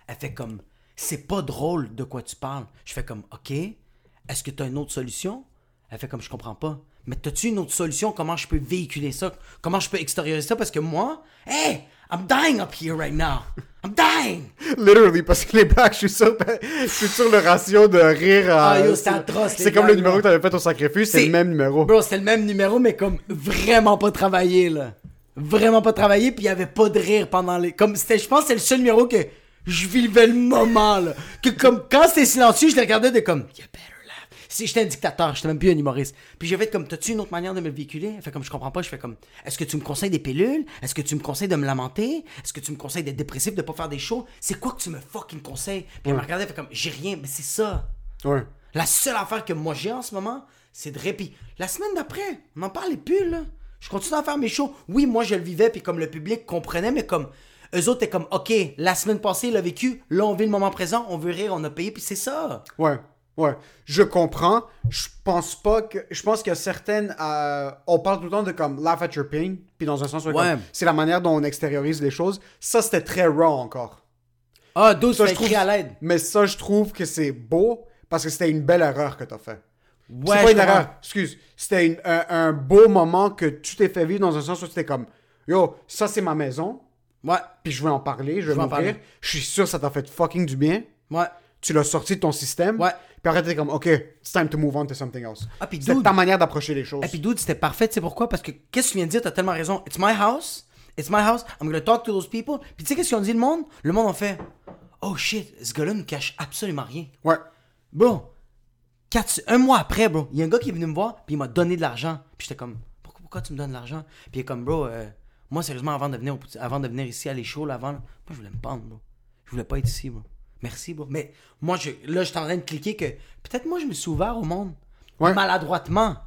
Elle fait comme, c'est pas drôle de quoi tu parles. Je fais comme, ok, est-ce que t'as une autre solution? Elle fait comme, je comprends pas. Mais t'as-tu une autre solution? Comment je peux véhiculer ça? Comment je peux extérioriser ça? Parce que moi, hey, I'm dying up here right now. I'm dying. Literally, parce que les blagues, je suis sûr, je suis sûr le ratio de rire à. Ah, atroce, les C'est comme le numéro là. que t'avais fait au sacrifice, c'est C'est- le même numéro. Bro, c'était le même numéro, mais comme vraiment pas travaillé, là. Vraiment pas travaillé, puis il y avait pas de rire pendant les. Comme c'était, je pense que c'est le seul numéro que je vivais le moment, là. Que comme quand c'était silencieux, je les regardais de comme. Si j'étais un dictateur, j'étais même plus un humoriste. Puis j'ai fait comme, t'as-tu une autre manière de me le véhiculer? Fait comme, je comprends pas. Je fais comme, est-ce que tu me conseilles des pilules? Est-ce que tu me conseilles de me lamenter? Est-ce que tu me conseilles d'être dépressif, de pas faire des shows? C'est quoi que tu me fucking conseilles? Puis elle me regardait, fait comme, j'ai rien, mais c'est ça. Ouais. La seule affaire que moi j'ai en ce moment, c'est de répit. La semaine d'après, on n'en parlait plus, là. Je continue à faire mes shows. Oui, moi je le vivais, puis comme le public comprenait, mais comme eux autres, t'es comme, OK, la semaine passée, il a vécu, là on vit le moment présent, on veut rire, on a payé, puis c'est ça. Ouais, ouais. Je comprends. Je pense pas que. Je pense que certaines. euh, on parle tout le temps de comme laugh at your pain. Puis dans un sens, où Ouais. comme, c'est la manière dont on extériorise les choses. Ça, c'était très raw encore. Ah, d'autres Ça, je trouve- à l'aide. Mais ça, je trouve que c'est beau parce que c'était une belle erreur que t'as fait. Ouais, c'est pas une comprends. erreur. Excuse. C'était une- un, un beau moment que tu t'es fait vivre dans un sens où c'était comme Yo, ça c'est ma maison. Ouais, Puis je vais en parler. Je vais vais en m'ouvrir. parler. Je suis sûr que ça t'a fait fucking du bien. ouais. Tu l'as sorti de ton système. Ouais. Puis après, t'es comme, OK, it's time to move on to something else. Ah, c'est ta manière d'approcher les choses. Et puis, dude, c'était parfait, tu sais pourquoi? Parce que qu'est-ce que tu viens de dire? T'as tellement raison. It's my house. It's my house. I'm gonna talk to those people. Puis, tu sais, qu'est-ce qu'ils ont dit, le monde? Le monde en fait, oh shit, ce gars-là ne cache absolument rien. Ouais. Bro, quatre- un mois après, bro, il y a un gars qui est venu me voir, puis il m'a donné de l'argent. Puis j'étais comme, pourquoi, pourquoi tu me donnes de l'argent? Puis il est comme, bro, euh, moi, sérieusement, avant de, venir avant de venir ici à les shows, là, avant, là, moi, je voulais me pendre, bro. Je voulais pas être ici, bro. Merci, bro. Mais moi, je, là, je suis en train de cliquer que peut-être moi, je me suis ouvert au monde. Ouais. Maladroitement.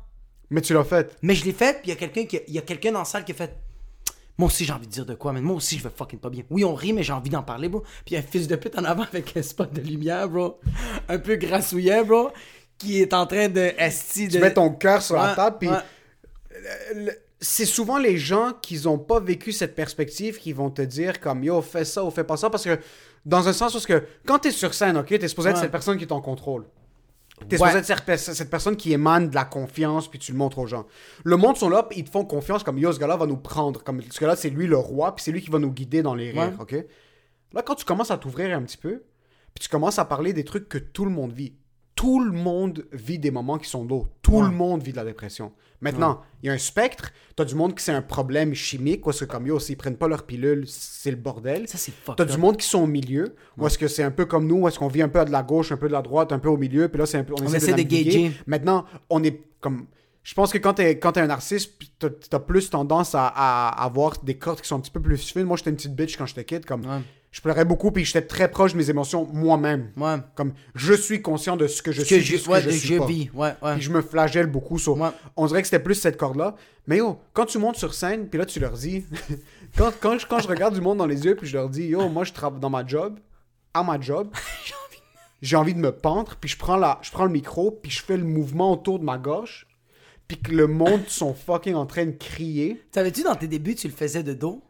Mais tu l'as fait. Mais je l'ai fait, puis il y a quelqu'un qui, il y a quelqu'un dans la salle qui a fait. Moi aussi, j'ai envie de dire de quoi, mais moi aussi, je vais fucking pas bien. Oui, on rit, mais j'ai envie d'en parler, bro. Puis il y a un fils de pute en avant avec un spot de lumière, bro. Un peu grassouillet, bro. Qui est en train de. Esti, de... Tu mets ton cœur sur la table, puis ouais. c'est souvent les gens qui n'ont pas vécu cette perspective qui vont te dire comme yo, fais ça ou fais pas ça, parce que dans un sens où ce que quand t'es sur scène, ok, t'es supposé être Ouais. cette personne qui est en contrôle. T'es Ouais. supposé être cette, pe- cette personne qui émane de la confiance, puis tu le montres aux gens. Le monde sont là, ils te font confiance comme yo, ce gars-là va nous prendre. Comme ce gars-là, c'est lui le roi, puis c'est lui qui va nous guider dans les rires, ok? Là, quand tu commences à t'ouvrir un petit peu, puis tu commences à parler des trucs que tout le monde vit. Tout le monde vit des moments qui sont lourds. Tout Ouais. le monde vit de la dépression. Maintenant, il y a un spectre. T'as du monde qui c'est un problème chimique, est-ce que comme yo, s'ils prennent pas leur pilule, c'est le bordel. Ça, c'est T'as du monde qui sont au milieu, ou est-ce que c'est un peu comme nous, est-ce qu'on vit un peu de la gauche, un peu de la droite, un peu au milieu, puis là, c'est un peu, on, essaie, essaie de. Maintenant, on est comme. Je pense que quand t'es, quand t'es un puis t'as, t'as plus tendance à, à avoir des cordes qui sont un petit peu plus fines. Moi, j'étais une petite bitch quand j'étais kid, comme. Ouais. Je pleurais beaucoup, puis j'étais très proche de mes émotions moi-même. Ouais. Comme, je suis conscient de ce que je Ce que suis, je, ce que je de- suis je pas. vis. Ouais, ouais. Puis je me flagelle beaucoup. sur Ouais. On dirait que c'était plus cette corde-là. Mais yo, quand tu montes sur scène, puis là, tu leur dis... quand, quand, je, quand je regarde du monde dans les yeux, puis je leur dis, yo, moi, je travaille dans ma job, à ma job, j'ai envie de me pendre, puis je prends, la, je prends le micro, puis je fais le mouvement autour de ma gorge, puis que le monde sont fucking en train de crier. Savais-tu, dans tes débuts, tu le faisais de dos?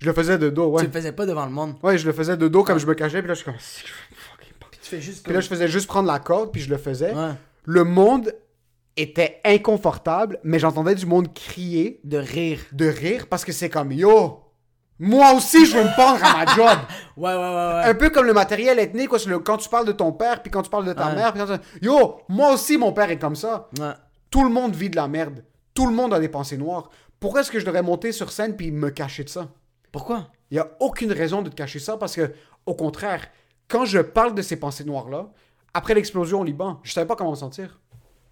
Je le faisais de dos, Tu ouais. le faisais pas devant le monde. Ouais, je le faisais de dos comme je me cachais, puis là, je suis comme. Pas. Tu fais juste Puis là, je faisais juste prendre la corde, puis je le faisais. Ouais. Le monde était inconfortable, mais j'entendais du monde crier, De rire. de rire, parce que c'est comme Yo, moi aussi, je veux me pendre à ma job. Ouais, ouais, ouais, ouais. Un peu comme le matériel ethnique, quoi, le- quand tu parles de ton père, puis quand tu parles de ta Ouais. mère, puis quand tu- Yo, moi aussi, mon père est comme ça. Ouais. Tout le monde vit de la merde. Tout le monde a des pensées noires. Pourquoi est-ce que je devrais monter sur scène puis me cacher de ça? Pourquoi? Il n'y a aucune raison de te cacher ça parce que, au contraire, quand je parle de ces pensées noires-là, après l'explosion au Liban, je savais pas comment me sentir.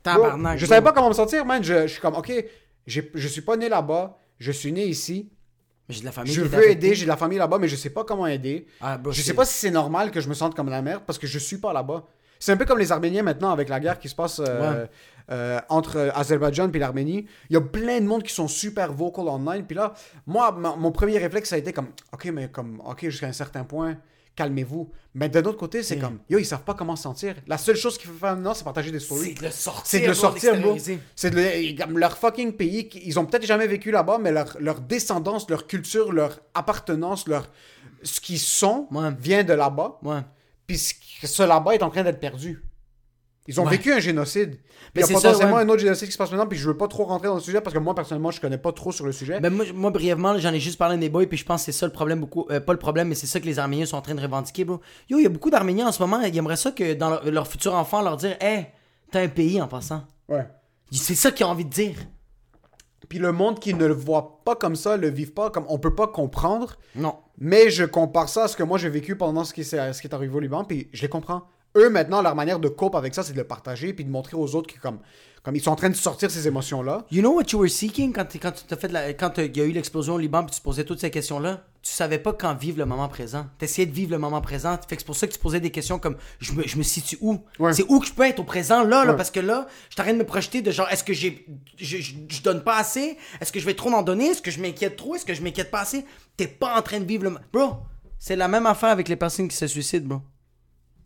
Bro, Tabarnak. je bro. savais pas comment me sentir, man. Je, je suis comme, ok, je suis pas né là-bas, je suis né ici, Mais J'ai de la famille je veux aider, j'ai de la famille là-bas, mais je sais pas comment aider. Ah, bro, Je sais pas si c'est normal que je me sente comme la merde parce que je suis pas là-bas. C'est un peu comme les Arméniens maintenant avec la guerre qui se passe euh, Ouais. euh, entre Azerbaïdjan et l'Arménie. Il y a plein de monde qui sont super vocal online. Puis là, moi, mon premier réflexe, ça a été comme, ok, mais comme, ok, jusqu'à un certain point, calmez-vous. Mais d'un autre côté, c'est Mm. comme, yo, ils savent pas comment se sentir. La seule chose qu'il faut faire maintenant, c'est partager des stories. C'est de le sortir. C'est de le sortir. C'est de le- leur fucking pays. Ils ont peut-être jamais vécu là-bas, mais leur, leur descendance, leur culture, leur appartenance, leur ce qu'ils sont Ouais. vient de là-bas. Ouais. Puis ce, là-bas est en train d'être perdu. Ils ont Ouais. vécu un génocide. Puis il y Mais a potentiellement ouais. un autre génocide qui se passe maintenant, puis je veux pas trop rentrer dans le sujet parce que moi, personnellement, je connais pas trop sur le sujet. Ben moi, moi, brièvement, j'en ai juste parlé à des boys, puis je pense que c'est ça le problème, beaucoup. euh, pas le problème, mais c'est ça que les Arméniens sont en train de revendiquer, bro. Yo, il y a beaucoup d'Arméniens en ce moment, ils aimeraient ça que dans leur, leur futur enfant, leur dire, hey, t'as un pays en passant. Ouais. C'est ça qu'ils ont envie de dire. Puis le monde qui ne le voit pas comme ça, le vit pas comme on peut pas comprendre. Non. Mais je compare ça à ce que moi j'ai vécu pendant ce qui, s'est- ce qui est arrivé au Liban, puis je les comprends. Eux, maintenant, leur manière de cope avec ça, c'est de le partager, puis de montrer aux autres que comme, comme ils sont en train de sortir ces émotions-là. You know what you were seeking quand, quand tu fait la- quand il y a eu l'explosion au Liban puis tu posais toutes ces questions-là? Tu savais pas quand vivre le moment présent. T'essayais de vivre le moment présent. Fait que c'est pour ça que tu posais des questions comme je me, je me situe où? Ouais. C'est où que je peux être au présent là, là? Ouais. parce que là, je t'arrête de me projeter de genre est-ce que j'ai je, je, je donne pas assez? Est-ce que je vais trop en donner? Est-ce que je m'inquiète trop? Est-ce que je m'inquiète pas assez? T'es pas en train de vivre le Bro, c'est la même affaire avec les personnes qui se suicident, bro.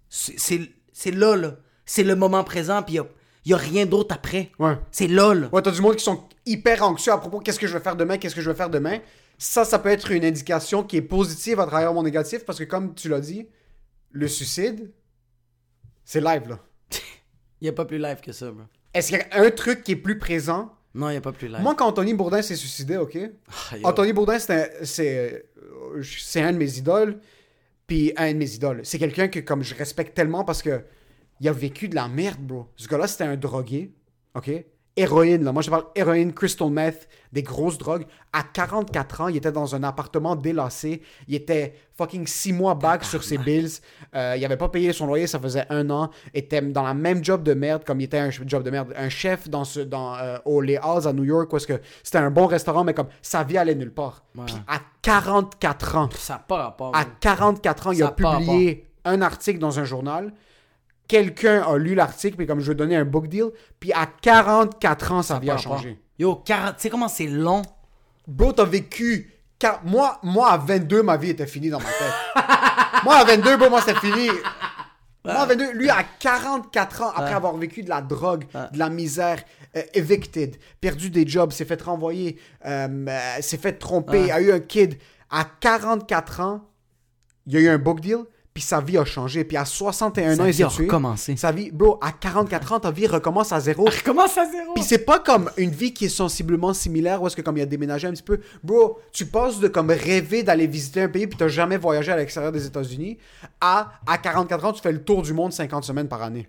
C'est là, là. C'est le moment présent puis a, y a rien d'autre après. Ouais. C'est là, là. Ouais, t'as du monde qui sont hyper anxieux à propos qu'est-ce que je vais faire demain, qu'est-ce que je vais faire demain. Ça, ça peut être une indication qui est positive à travers mon négatif parce que, comme tu l'as dit, le suicide, c'est live, là. Y a pas plus live que ça, bro. Est-ce qu'il y a un truc qui est plus présent? Non, il n'y a pas plus live. Moi, quand Anthony Bourdin s'est suicidé, ok? Ah. Anthony Bourdin, c'est un, euh, c'est un de mes idoles. Puis un de mes idoles. C'est quelqu'un que comme je respecte tellement parce que il a vécu de la merde, bro. Ce gars-là, c'était un drogué, ok? Héroïne, là. Moi, je parle héroïne, crystal meth, des grosses drogues. À 44 ans, il était dans un appartement délassé. Il était fucking 6 mois back sur ses bills. Euh, il avait pas payé son loyer, ça faisait un an. Il était dans la même job de merde, comme il était un job de merde. Un chef dans ce, dans, euh, au Les Halls à New York, parce que c'était un bon restaurant, mais comme sa vie allait nulle part. Ouais. Puis à 44 ans, Ça pas rapport. à bro. 44 ans, il Ça a publié un article dans un journal. Quelqu'un a lu l'article, puis comme je veux donner un book deal, puis à 44 ans, sa vie a Pas rapport. changé. Yo, 40... tu sais comment c'est long? Bro, t'as vécu. Moi, moi, à 22, ma vie était finie dans ma tête. moi, à 22, bro, moi, c'était fini. Moi, à 22, lui, à 44 ans, après Ouais. avoir vécu de la drogue, Ouais. de la misère, euh, evicted, perdu des jobs, s'est fait renvoyer, euh, euh, s'est fait tromper, a eu un kid. À 44 ans, il y a eu un book deal, puis sa vie a changé. Puis à 61 Sa ans, il s'est a tué. recommencé. Sa vie, bro, à 44 ans, ta vie recommence à zéro. Commence à zéro. Puis c'est pas comme une vie qui est sensiblement similaire où est-ce que comme il a déménagé un petit peu, bro, tu passes de comme rêver d'aller visiter un pays puis t'as jamais voyagé à l'extérieur des États-Unis à à 44 ans tu fais le tour du monde 50 semaines par année.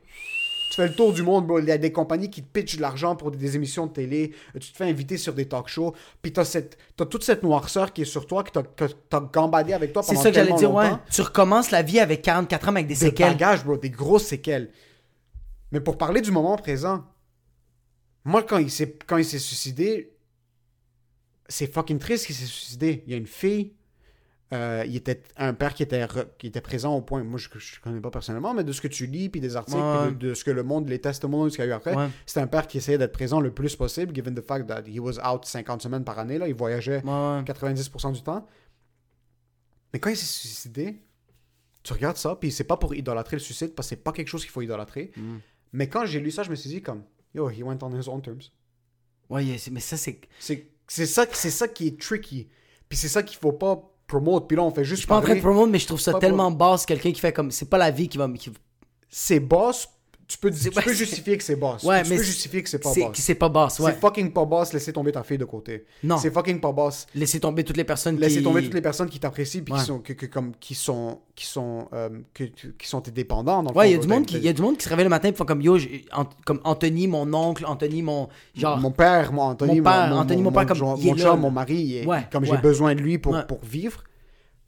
Tu fais le tour du monde, bro. Il y a des compagnies qui te pitchent de l'argent pour des émissions de télé. Tu te fais inviter sur des talk shows. Puis t'as, cette, t'as toute cette noirceur qui est sur toi, que t'as, que t'as gambadé avec toi C'est pendant ça que j'allais dire, ouais. Tu recommences la vie avec 44 ans mais avec des Des séquelles. bagages, bro. Des grosses séquelles. Mais pour parler du moment présent, moi, quand il s'est, quand il s'est suicidé, c'est fucking triste qu'il s'est suicidé. Il y a une fille. Euh, il était un père qui était, re- qui était présent au point. Moi, je ne connais pas personnellement, mais de ce que tu lis, puis des articles, Ouais. puis de, de ce que le monde, les testimonies qu'il y a eu après, Ouais. c'était un père qui essayait d'être présent le plus possible, given the fact that he was out 50 semaines par année. Là, il voyageait Ouais, ouais. 90% du temps. Mais quand il s'est suicidé, tu regardes ça, puis c'est pas pour idolâtrer le suicide, parce que c'est pas quelque chose qu'il faut idolâtrer. Mm. Mais quand j'ai lu ça, je me suis dit comme, yo, he went on his own terms. Ouais, c'est- mais ça, c'est. C'est c'est ça, c'est ça qui est tricky. Puis c'est ça qu'il faut pas promote. Puis là, on fait Je juste suis pas en train de promouvoir, mais je trouve ça tellement basse, quelqu'un qui fait comme. C'est pas la vie qui va. qui- C'est boss. Tu peux, tu peux justifier que c'est boss. Ouais, tu mais peux justifier que c'est pas boss. c'est pas basse, ouais. C'est fucking pas boss, laisser tomber ta fille de côté. Non. C'est fucking pas boss. Laisser tomber toutes les personnes Laisser qui. tomber toutes les personnes qui t'apprécient puis Ouais. qui sont que, que- comme qui sont qui sont euh, que- qui sont tes dépendants dans Ouais, il y, a du monde qui, il y a du monde qui se réveille le matin et font comme yo, comme Anthony, mon oncle, Anthony, mon. Genre. mon père, mon Anthony, Mon père, Anthony, mon père, comme, mon, il est mon là, chum, mon mari, Ouais, comme j'ai besoin de lui pour, pour vivre.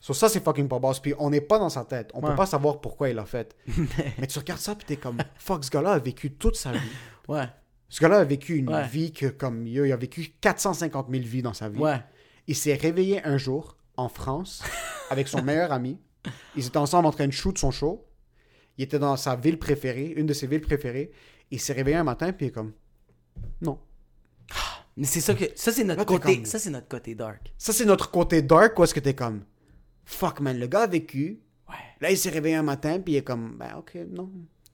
Sur ça, c'est fucking pas boss. Puis on n'est pas dans sa tête. On Ouais. peut pas savoir pourquoi il l'a fait. Mais tu regardes ça, puis t'es comme, fuck, ce gars-là a vécu toute sa vie. Ouais, Ce gars-là a vécu une Ouais. vie que, comme, il a, il a vécu 450 000 vies dans sa vie. ouais. Il s'est réveillé un jour en France avec son meilleur ami. Ils étaient ensemble en train de shoot son show. Il était dans sa ville préférée, une de ses villes préférées. Il s'est réveillé un matin, puis il est comme, non. Mais c'est ça que. Ça, c'est notre Là, côté. comme- Ça, c'est notre côté dark. Ça, c'est notre côté dark, où est-ce que t'es comme, fuck man, le gars a vécu. Ouais. Là, il s'est réveillé un matin, puis il est comme, ben ok, non.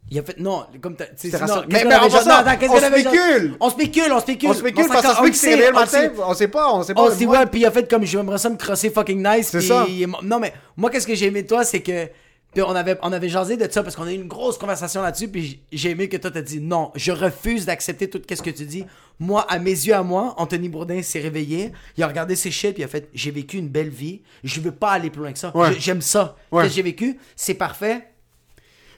Il a fait. Non, comme t'as. c'est- qu'est-ce Mais- mais genre- passant, non, attends, on spécule. On spécule, on spécule. On spécule on qu'il s'est sait, le on matin, sait. on sait pas, on sait pas. On Moi- ouais, puis il a fait comme j'aimerais ça me crosser fucking nice. C'est ça. il Non, mais moi, qu'est-ce que j'ai aimé de toi, c'est que. Puis on avait, on avait jasé de ça parce qu'on a eu une grosse conversation là-dessus. Puis j'ai aimé que toi, t'as dit non, je refuse d'accepter tout ce que tu dis. Moi, à mes yeux, à moi, Anthony Bourdin s'est réveillé. Il a regardé ses shit. Puis il a fait J'ai vécu une belle vie. Je veux pas aller plus loin que ça. Ouais. J'aime ça. Ouais. J'ai vécu? C'est parfait.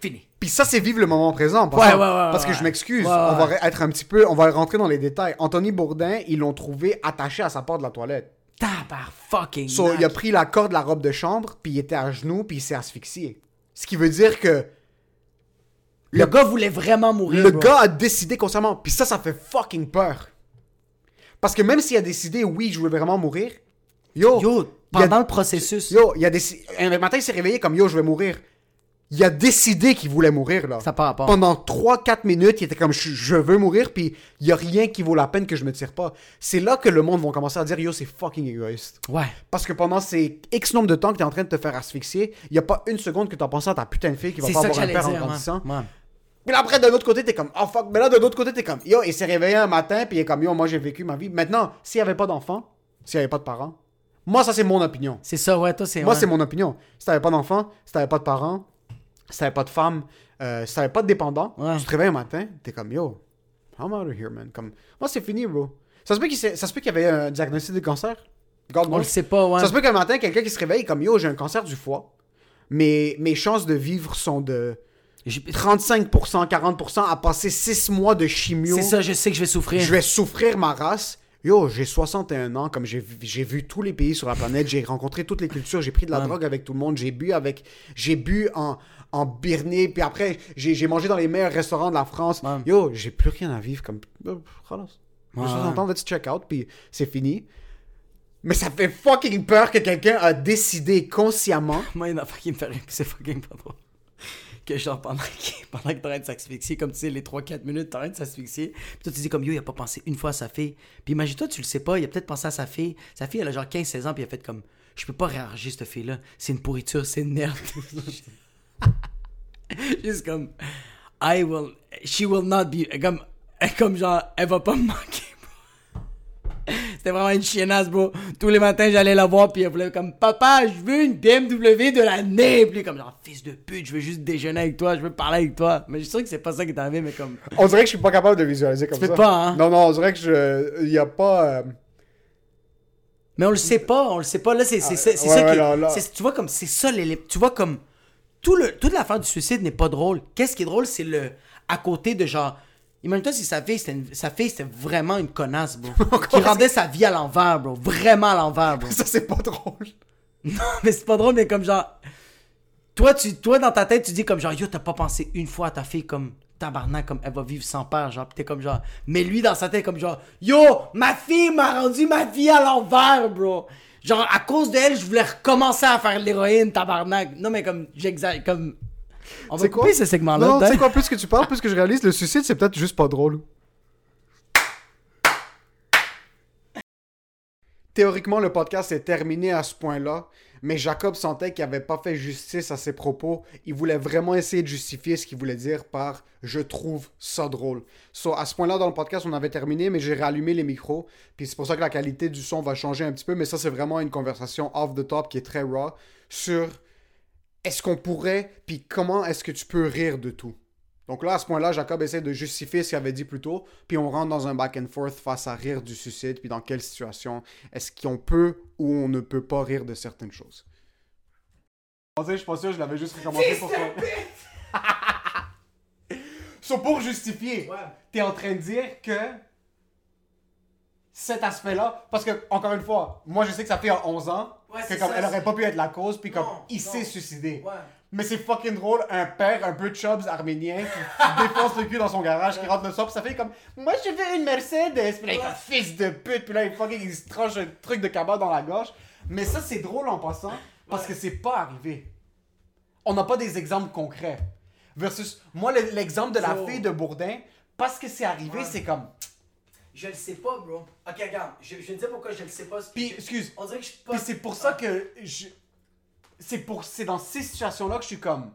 Fini. Puis ça, c'est vivre le moment présent. Parce, Ouais, que- ouais, ouais, parce que je m'excuse. On va être un petit peu. On va rentrer dans les détails. Anthony Bourdin, ils l'ont trouvé attaché à sa porte de la toilette. Tabar fucking. So, il a pris la corde de la robe de chambre, puis il était à genoux, puis il s'est asphyxié. Ce qui veut dire que Le gars voulait vraiment mourir. le bro. gars a décidé consciemment. Puis ça, ça fait fucking peur. Parce que même s'il a décidé, oui, je veux vraiment mourir, yo, Yo, a- pendant le processus. yo, il a décidé. Un matin, il s'est réveillé comme yo, je vais mourir. Il a décidé qu'il voulait mourir, là. Ça rapport. Pendant 3-4 minutes, il était comme je, je veux mourir, puis il y a rien qui vaut la peine que je me tire pas. C'est là que le monde va commencer à dire yo, c'est fucking égoïste. Ouais. Parce que pendant ces X nombre de temps que t'es en train de te faire asphyxier, il y a pas une seconde que t'as pensé à ta putain de fille qui va pas avoir un père en dire. grandissant. ouais. Ouais. Puis après, de l'autre côté, t'es comme, oh fuck. Mais là, de l'autre côté, t'es comme, yo, il s'est réveillé un matin, puis il est comme, yo, moi, j'ai vécu ma vie. Maintenant, s'il y avait pas d'enfant, s'il y avait pas de parents, moi, ça, c'est mon opinion. C'est ça, ouais, toi, c'est. Moi, ouais. c'est mon opinion. Si t'avais pas d'enfant, si t'avais pas de parents, si t'avais pas de femme, euh, si t'avais pas de dépendant, Ouais. tu te réveilles un matin, t'es comme, yo, I'm out of here, man. Comme, moi, c'est fini, bro. Ça se peut qu'il qu'il y avait un diagnostic de cancer. God On le sait pas, ouais. Ça se peut qu'un matin, quelqu'un qui se réveille comme, yo, j'ai un cancer du foie, mais mes chances de vivre sont de J'ai- 35%, 40% à passer 6 mois de chimio. C'est ça, je sais que je vais souffrir. Je vais souffrir ma race. Yo, j'ai 61 ans, comme j'ai vu- j'ai vu tous les pays sur la planète, j'ai rencontré toutes les cultures, j'ai pris de la Ouais. drogue avec tout le monde, j'ai bu avec, j'ai bu en, en Birnée, puis après, j'ai mangé dans les meilleurs restaurants de la France. Ouais. Yo, j'ai plus rien à vivre comme. J'ai Ouais. 60 ans, let's check out, puis c'est fini. Mais ça fait fucking peur que quelqu'un a décidé consciemment. Moi, il y en a pas qui me fait rire, c'est fucking pas drôle. Que genre, pendant que, pendant que t'es en train de s'asphyxier, comme tu sais, les 3-4 minutes, t'es en train de s'asphyxier. Puis toi, tu dis comme yo, il a pas pensé une fois à sa fille. Puis imagine-toi, tu le sais pas, il a peut-être pensé à sa fille. Sa fille, elle a genre 15-16 ans, puis il a fait comme je peux pas réagir, cette fille-là. C'est une pourriture, c'est une merde. Juste comme I will, she will not be. Comme, comme genre, elle va pas me manquer. C'était vraiment une chiennasse, bro. Tous les matins, j'allais la voir, puis elle voulait comme, papa, je veux une BMW de l'année. Puis comme, genre, fils de pute, je veux juste déjeuner avec toi, je veux parler avec toi. Mais je suis sûr que c'est pas ça qui est arrivé, mais comme, On dirait que je suis pas capable de visualiser comme Tu ça. pas, hein? Non, non, on dirait que je. Il y a pas. euh, mais on le sait pas, on le sait pas. Là, c'est c'est ouais, ça ouais, qui. là, là. c'est- Tu vois, comme, c'est ça, les, tu vois, comme, tout le, toute l'affaire du suicide n'est pas drôle. Qu'est-ce qui est drôle, c'est le, à côté de genre, Imagine-toi si sa fille, c'était une- sa fille, c'était vraiment une connasse, bro. qui rendait sa vie à l'envers, bro. Vraiment à l'envers, bro. Ça, c'est pas drôle. Non, mais c'est pas drôle, mais comme genre. Toi, tu, toi, dans ta tête, tu dis comme genre, yo, t'as pas pensé une fois à ta fille comme tabarnak, comme elle va vivre sans père, genre, pis t'es comme genre. Mais lui, dans sa tête, comme genre, yo, ma fille m'a rendu ma vie à l'envers, bro. Genre, à cause d'elle, je voulais recommencer à faire l'héroïne, tabarnak. Non, mais comme, j'exagère, comme. On va C'est quoi? ce segment-là, Non, tu sais quoi, plus que tu parles, plus que je réalise, le suicide, c'est peut-être juste pas drôle. Théoriquement, le podcast est terminé à ce point-là, Mais Jacob sentait qu'il avait pas fait justice à ses propos. Il voulait vraiment essayer de justifier ce qu'il voulait dire par je trouve ça drôle. So, à ce point-là, dans le podcast, on avait terminé, mais j'ai rallumé les micros. Puis c'est pour ça que la qualité du son va changer un petit peu. Mais ça, c'est vraiment une conversation off the top qui est très raw sur est-ce qu'on pourrait, puis comment est-ce que tu peux rire de tout. Donc là, à ce point-là, Jacob essaie de justifier ce qu'il avait dit plus tôt, puis on rentre dans un back and forth face à rire du suicide, puis dans quelle situation est-ce qu'on peut ou on ne peut pas rire de certaines choses. Je suis pas sûr, je l'avais juste recommencé pour toi. so, pour justifier, Ouais. t'es en train de dire que cet aspect-là, parce que, encore une fois, moi je sais que ça fait à 11 ans, Ouais, que c'est comme ça, elle aurait pas pu être la cause, puis comme Non, il s'est suicidé. Ouais. Mais c'est fucking drôle, un père un peu chubs arménien qui, défonce le cul dans son garage, qui rentre le soir, ça fait comme Moi je veux une Mercedes, puis là il fils de pute, puis là il fucking il se tranche un truc de cabane dans la gorge. Mais ça c'est drôle en passant, parce Ouais. que c'est pas arrivé. On n'a pas des exemples concrets. Versus, moi le- l'exemple de la So- fille de Bourdin, parce que c'est arrivé, Ouais. c'est comme. Je le sais pas, bro. Ok, regarde, je, je vais te dire pourquoi je le sais pas. Puis, excuse, On dirait que je suis pas. Puis c'est pour ça que je. C'est pour c'est dans ces situations-là que je suis comme.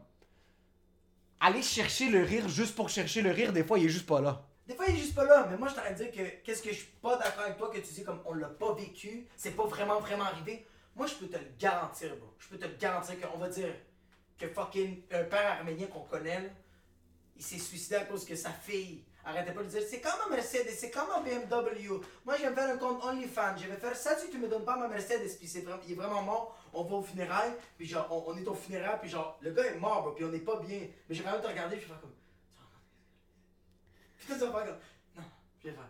Aller chercher le rire juste pour chercher le rire, des fois il est juste pas là. Des fois, il est juste pas là, mais moi, je t'arrête de dire que qu'est-ce que je suis pas d'accord avec toi, que tu dis comme on l'a pas vécu, c'est pas vraiment, vraiment arrivé. Moi, je peux te le garantir, bro. Je peux te le garantir qu'on va dire que fucking un père arménien qu'on connaît, il s'est suicidé à cause que sa fille arrêtait pas de dire c'est comme un Mercedes, c'est comme un BMW. Moi, je vais me faire un compte OnlyFans, je vais faire ça si tu me donnes pas ma Mercedes, puis c'est vraiment, il est vraiment mort. On va au funérailles, puis genre, on, on est au funérailles, puis genre, le gars est mort, bro, puis on est pas bien. Mais j'ai vraiment te regarder, puis je vais faire comme. Puis tu vas faire comme. Non, je vais faire.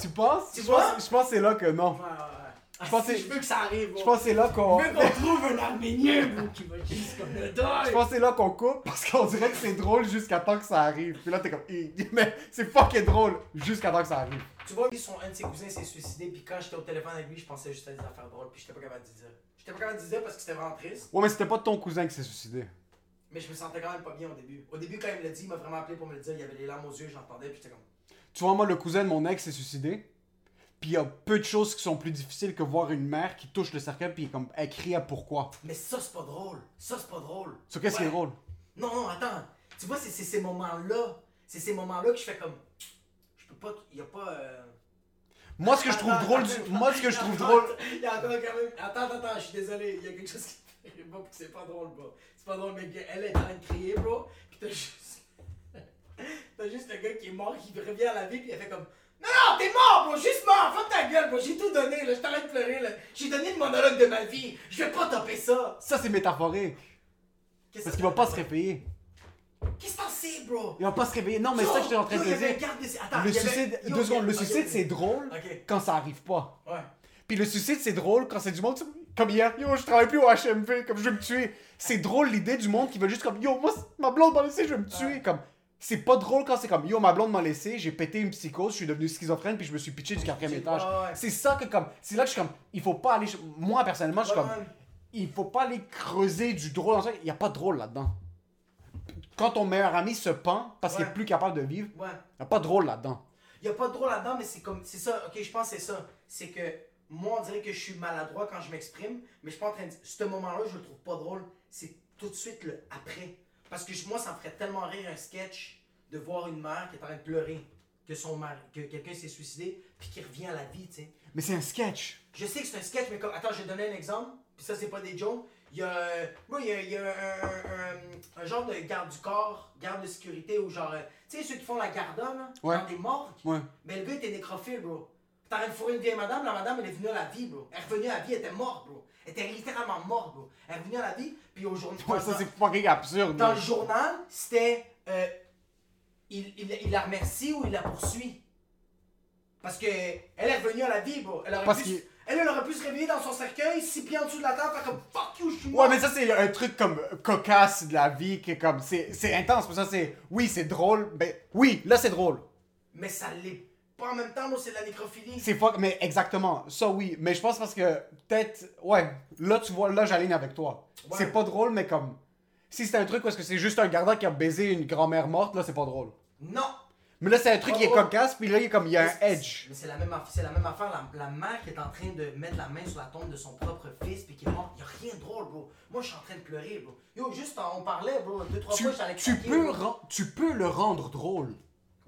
Tu penses? Tu je, vois? pense je pense que c'est là que non. Ouais, ouais, ouais. Je pense Ah, que- je veux que ça arrive, Je pense que c'est là qu'on. Je veux qu'on trouve un Arménien, qui va juste comme le Je pense que c'est là qu'on coupe parce qu'on dirait que c'est drôle jusqu'à temps que ça arrive. Puis là t'es comme. Hi. Mais c'est fucking drôle jusqu'à temps que ça arrive. Tu vois, son, un de ses cousins s'est suicidé, puis quand j'étais au téléphone avec lui, je pensais juste à des affaires drôles, puis j'étais pas capable de dire. J'étais pas capable de dire parce que c'était vraiment triste, Ouais, mais c'était pas ton cousin qui s'est suicidé. mais je me sentais quand même pas bien au début. Au début, quand il me l'a dit, il m'a vraiment appelé pour me le dire, il y avait les larmes aux yeux, j'entendais, puis j'étais comme. Tu vois, moi, le cousin de mon ex s'est suicidé. Puis il y a peu de choses qui sont plus difficiles que voir une mère qui touche le cercueil puis comme elle crie à pourquoi. Mais ça, c'est pas drôle. Ça, c'est pas drôle. So, qu'est-ce qui est drôle? Non, non, attends. Tu vois, c'est c'est ces moments-là. C'est ces moments-là que je fais comme. Je peux pas. Il y a pas. euh, Moi, ce que je trouve Attends, drôle, attends, du- moi, ce que je trouve attends, drôle, Il y a encore quand même. Attends, attends, attends, je suis désolé. Il y a quelque chose qui puis c'est pas drôle, bro. C'est pas drôle, mais elle est en train de crier, bro. Puis t'as juste. t'as juste le gars qui est mort, qui revient à la vie, puis elle fait comme. Non, non, t'es mort, bro, juste mort, ferme ta gueule, bro, j'ai tout donné, là, je t'arrête de pleurer, là. J'ai donné le monologue de ma vie, je vais pas topper ça. ça c'est métaphorique. Qu'est-ce Parce qu'il va pas se réveiller. Qu'est-ce que t'en sais, bro? Il va pas se réveiller. Non, mais ça j'étais en train de avait dire. Attends, Le suicide, deux secondes, le suicide c'est drôle quand ça arrive pas. ouais. Puis le suicide c'est drôle quand c'est du monde comme hier, yo je travaille plus au HMV, comme je veux me tuer. C'est drôle l'idée du monde qui veut juste comme yo moi ma blonde m'a laissé, je veux me tuer. Comme c'est pas drôle quand c'est comme yo ma blonde m'a laissé, j'ai pété une psychose, je suis devenu schizophrène puis je me suis pitché du quatrième étage. ouais. C'est ça que comme c'est là que je suis comme il faut pas aller moi personnellement je suis Ouais, comme ouais. il faut pas aller creuser du drôle dans ça, il y a pas de drôle là-dedans. Quand ton meilleur ami se pend parce qu'il est plus capable de vivre, il y a pas de drôle là-dedans. Il a pas de drôle là-dedans, mais c'est comme. C'est ça, ok, je pense que c'est ça. C'est que moi, on dirait que je suis maladroit quand je m'exprime, mais je suis pas en train de. Ce moment-là, je le trouve pas drôle. C'est tout de suite le après. Parce que moi, ça me ferait tellement rire un sketch de voir une mère qui est en train de pleurer, que son mari, que quelqu'un s'est suicidé, puis qui revient à la vie, tu sais. Mais c'est un sketch. Je sais que c'est un sketch, mais comme. Attends, je vais donner un exemple. Puis ça, c'est pas des jokes. Il y a. Moi, il y a, il y a un, un- un genre de garde du corps, garde de sécurité, ou genre. euh, Tu sais, ceux qui font la garda, là, Ouais. dans des morgues. Ouais. Mais le gars était nécrophile, bro. T'as rien de fourrer une vieille madame, la madame, elle est venue à la vie, bro. Elle est revenue à la vie, elle était morte, bro. Elle était littéralement morte, bro. Elle est revenue à la vie, puis au journal. Ouais, ça c'est fucking absurde. Dans le journal, c'était. euh, il, il, il la remercie ou il la poursuit. Parce que elle est revenue à la vie, bro. Elle aurait, Parce pu, elle, elle aurait pu se réveiller dans son cercueil, six pieds en dessous de la table, faire comme fuck you, je suis Ouais, mais ça, c'est un truc comme cocasse de la vie, qui est comme. C'est intense, ça, c'est. Oui, c'est drôle, mais. Oui, là, c'est drôle. Mais ça l'est pas en même temps, moi, c'est de la nécrophilie. C'est fuck, mais exactement. Ça, oui. Mais je pense parce que, peut-être. Ouais, là, tu vois, là, j'aligne avec toi. Ouais. C'est pas drôle, mais comme. Si c'était un truc parce que c'est juste un gardien qui a baisé une grand-mère morte, là, c'est pas drôle. Non. Mais là, c'est un truc qui est Oh, cocasse, puis là, il y a comme, il y a un edge. c'est- Mais c'est la même affaire, c'est la même affaire. La, la mère qui est en train de mettre la main sur la tombe de son propre fils puis qui est mort. Y a rien de drôle, bro. Moi, je suis en train de pleurer, bro. Yo, juste on parlait, bro. Deux trois Tu, fois, j'allais tu peux, tu peux le rendre drôle.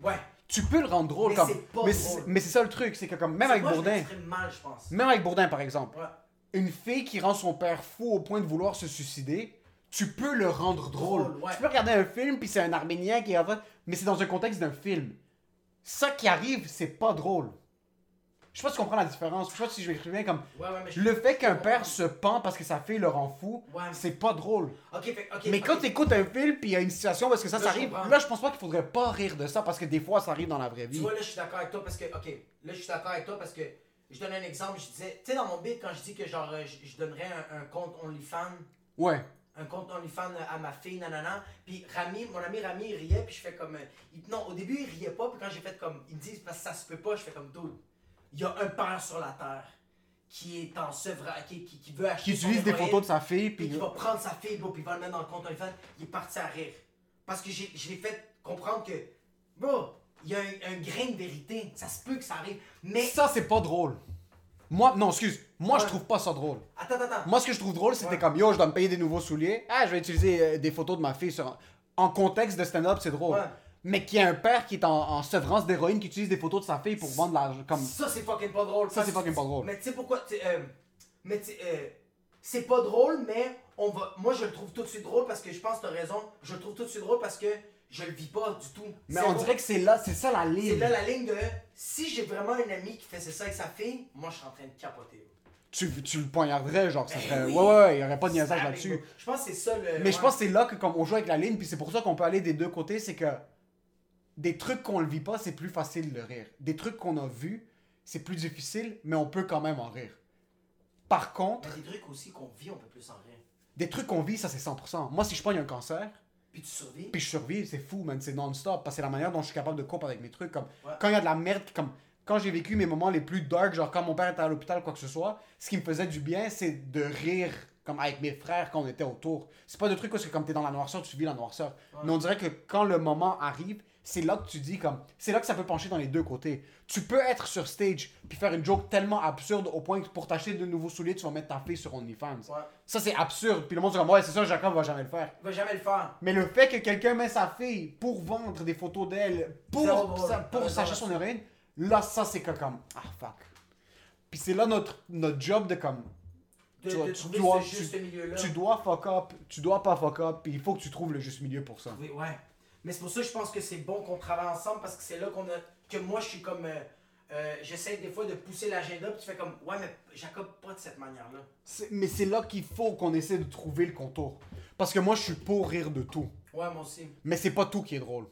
Ouais. Tu peux le rendre drôle Mais comme. c'est pas mais drôle. mais c'est ça le truc, c'est que comme même avec moi, Bourdin, m'exprime mal, je pense. même avec Bourdin par exemple, Ouais. une fille qui rend son père fou au point de vouloir se suicider, tu peux le rendre drôle. Drôle, ouais. Tu peux regarder un film puis c'est un Arménien qui est en fait, mais c'est dans un contexte d'un film. Ça qui arrive, c'est pas drôle. Je sais pas si tu comprends la différence. Je sais pas si je vais exprimer comme Ouais, ouais, mais je- le fait qu'un père se pend parce que sa fille le rend fou, Ouais. c'est pas drôle. Fait. Mais quand tu écoutes un film puis il y a une situation parce que ça, Là, ça arrive, comprends. là je pense pas qu'il faudrait pas rire de ça parce que des fois ça arrive dans la vraie Tu vie. vois, là, je suis d'accord avec toi parce que, ok, là, je suis d'accord avec toi parce que, je donne un exemple, je disais, tu sais, dans mon bit, quand je dis que, genre, euh, je, je donnerais un, un compte OnlyFans, Ouais. un compte OnlyFans à ma fille, nanana, puis Rami, mon ami Rami, il riait, puis je fais comme, euh, il- non, au début, il riait pas, puis quand j'ai fait comme, il me dit, parce que ça se peut pas, je fais comme, dude, il y a un père sur la terre qui est en sevrage, qui, qui, qui veut acheter Qui utilise des photos de sa fille puis qui va prendre sa fille, bro, puis il va le mettre dans le compte OnlyFans, il est parti à rire. Parce que j'ai- je l'ai fait comprendre que, bro, il y a un, un grain de vérité. Ça se peut que ça arrive. Mais. ça c'est pas drôle. Moi non, excuse, moi je trouve pas ça drôle. Attends, attends, attends. Moi ce que je trouve drôle, c'était Ouais. comme yo, je dois me payer des nouveaux souliers. Ah, je vais utiliser euh, des photos de ma fille sur en contexte de stand-up, c'est drôle. Ouais. Mais qu'il y a un père qui est en, en sevrance d'héroïne qui utilise des photos de sa fille pour vendre l'argent comme Ça, c'est fucking pas drôle. Ça, c'est fucking pas drôle. Mais tu sais pourquoi. tu sais, euh, mais tu euh, c'est pas drôle, mais on va. Moi, je le trouve tout de suite drôle parce que je pense que t'as raison. Je le trouve tout de suite drôle parce que je le vis pas du tout. Mais C'est on dirait que c'est là, c'est ça la C'est ligne. là la ligne de. Si j'ai vraiment un ami qui faisait ça avec sa fille, moi, je suis en train de capoter. Tu, tu le poignarderais, genre ça Ben serait. oui. Ouais, ouais, il y aurait pas de niaisage là-dessus. Je pense que c'est ça le. Mais je pense que c'est là que comme on joue avec la ligne, puis c'est pour ça qu'on peut aller des deux côtés, c'est que des trucs qu'on le vit pas, c'est plus facile de rire. Des trucs qu'on a vus, c'est plus difficile, mais on peut quand même en rire. Par contre, Mais des trucs aussi qu'on vit, on peut plus en rire. des trucs qu'on vit, ça c'est 100%. Moi, si je pogne un cancer, Puis tu survis. puis je survis, c'est fou, man, c'est non-stop. Parce que c'est la manière dont je suis capable de couper avec mes trucs. Comme Ouais. quand il y a de la merde, comme quand j'ai vécu mes moments les plus dark, genre quand mon père était à l'hôpital, quoi que ce soit, ce qui me faisait du bien, c'est de rire comme avec mes frères quand on était autour. C'est pas de trucs parce que comme t'es dans la noirceur, tu vis la noirceur. Mais on dirait que quand le moment arrive, c'est là que tu dis comme. C'est là que ça peut pencher dans les deux côtés. Tu peux être sur stage puis faire une joke tellement absurde au point que pour t'acheter de nouveaux souliers, tu vas mettre ta fille sur OnlyFans. Ouais. Ça c'est absurde. Puis le monde dit comme ouais, c'est ça, Jacob va jamais le faire. Il va jamais le faire. Mais le fait que quelqu'un met sa fille pour vendre des photos d'elle, pour, pour Ouais, s'acheter son héroïne, là, ça, c'est comme, ah, fuck. Puis c'est là notre, notre job de comme, De, Tu de tu dois- milieu-là. tu dois fuck up, tu dois pas fuck up, puis il faut que tu trouves le juste milieu pour ça. Oui, ouais. Mais c'est pour ça que je pense que c'est bon qu'on travaille ensemble parce que c'est là qu'on a. Que moi, je suis comme. euh, euh, J'essaie des fois de pousser l'agenda, puis tu fais comme. Ouais, mais Jacob, pas de cette manière-là. Mais c'est là qu'il faut qu'on essaie de trouver le contour. Parce que moi, je suis pour rire de tout. Ouais, moi aussi. Mais c'est pas tout qui est drôle.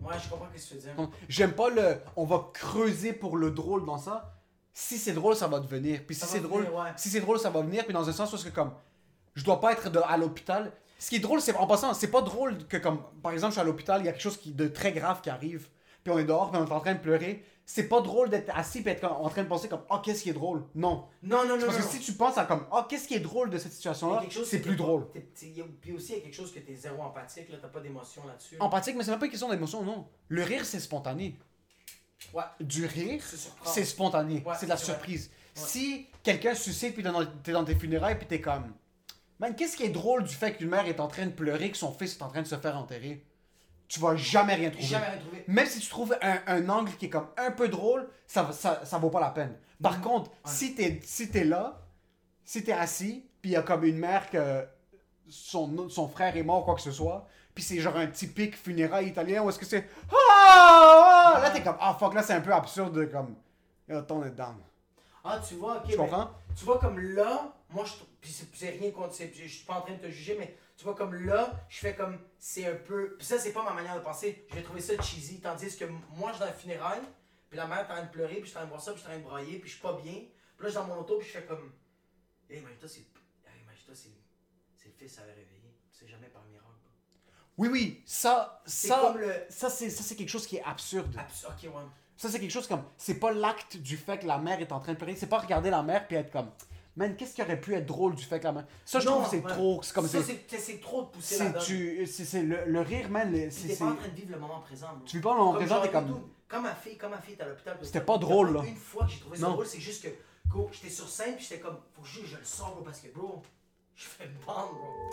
Ouais, je comprends ce que tu veux dire. J'aime pas le. On va creuser pour le drôle dans ça. Si c'est drôle, ça va devenir. Puis si c'est drôle, venir, ouais. si c'est drôle, ça va venir. Puis dans un sens où c'est que comme, je dois pas être de- à l'hôpital. Ce qui est drôle, c'est en passant, c'est pas drôle que comme, par exemple, je suis à l'hôpital, il y a quelque chose qui, de très grave qui arrive. Puis on est dehors, puis on est en train de pleurer. C'est pas drôle d'être assis puis être comme- en train de penser comme, oh qu'est-ce qui est drôle? Non. Non, non, non. Parce non, que si tu penses à comme, oh qu'est-ce qui est drôle de cette situation-là, c'est plus drôle. y a- Puis aussi, il y a quelque chose que t'es zéro empathique, là, t'as pas d'émotion là-dessus. Empathique, mais c'est même pas une question d'émotion, non. Le rire, c'est spontané. Ouais. Du rire, C'est spontané. Ouais, c'est de la surprise. Ouais. Si quelqu'un suicide puis t'es dans, t'es dans tes funérailles puis t'es comme. Man, qu'est-ce qui est drôle du fait qu'une mère est en train de pleurer que son fils est en train de se faire enterrer? Tu vas jamais rien trouver. Jamais rien trouvé. Même si tu trouves un, un angle qui est comme un peu drôle, ça, ça, ça vaut pas la peine. Par contre, Ouais. si t'es si t'es là, si t'es assis, puis il y a comme une mère que son, son frère est mort, quoi que ce soit, puis c'est genre un typique funérail italien où est-ce que c'est ah, ah! Là, t'es comme ah fuck, là c'est un peu absurde, de comme ton est down. Ah, tu vois, ok. Tu mais- comprends? Tu vois, comme là, moi, je trou- puis c'est rien contre. Je suis pas en train de te juger, mais tu vois, comme là, je fais comme. C'est un peu. Puis ça, c'est pas ma manière de penser. Je vais trouver ça cheesy. Tandis que moi, je suis dans le funérail, puis la mère est en train de pleurer, puis je suis en train de voir ça, puis je suis en train de brailler, puis je suis pas bien. Puis là, je suis dans mon auto, puis je fais comme. Hey, imagine-toi, c'est. hey, imagine-toi, c'est. C'est le fils avait réveillé. C'est jamais par miracle. Oui, oui, ça, C'est ça, comme le. ça c'est ça, c'est quelque chose qui est absurde. Abs- Ok, ouais. Ça, c'est quelque chose comme. C'est pas l'acte du fait que la mère est en train de pleurer. C'est pas regarder la mère puis être comme man, qu'est-ce qui aurait pu être drôle du fait que la main. Ça, je non, trouve, c'est trop. C'est comme ça. C'est trop de pousser la C'est le, le, rire, man. C'est pas en train de vivre le moment présent. Bro. Tu vis pas le moment présent, t'es comme. Comme ma fille, comme ma fille était à l'hôpital. C'était pas drôle, là. Une fois que j'ai trouvé ça drôle, c'est juste que, go, j'étais sur scène, puis j'étais comme, faut que je, le sors, bro, parce que, bro, je fais une bande, bro.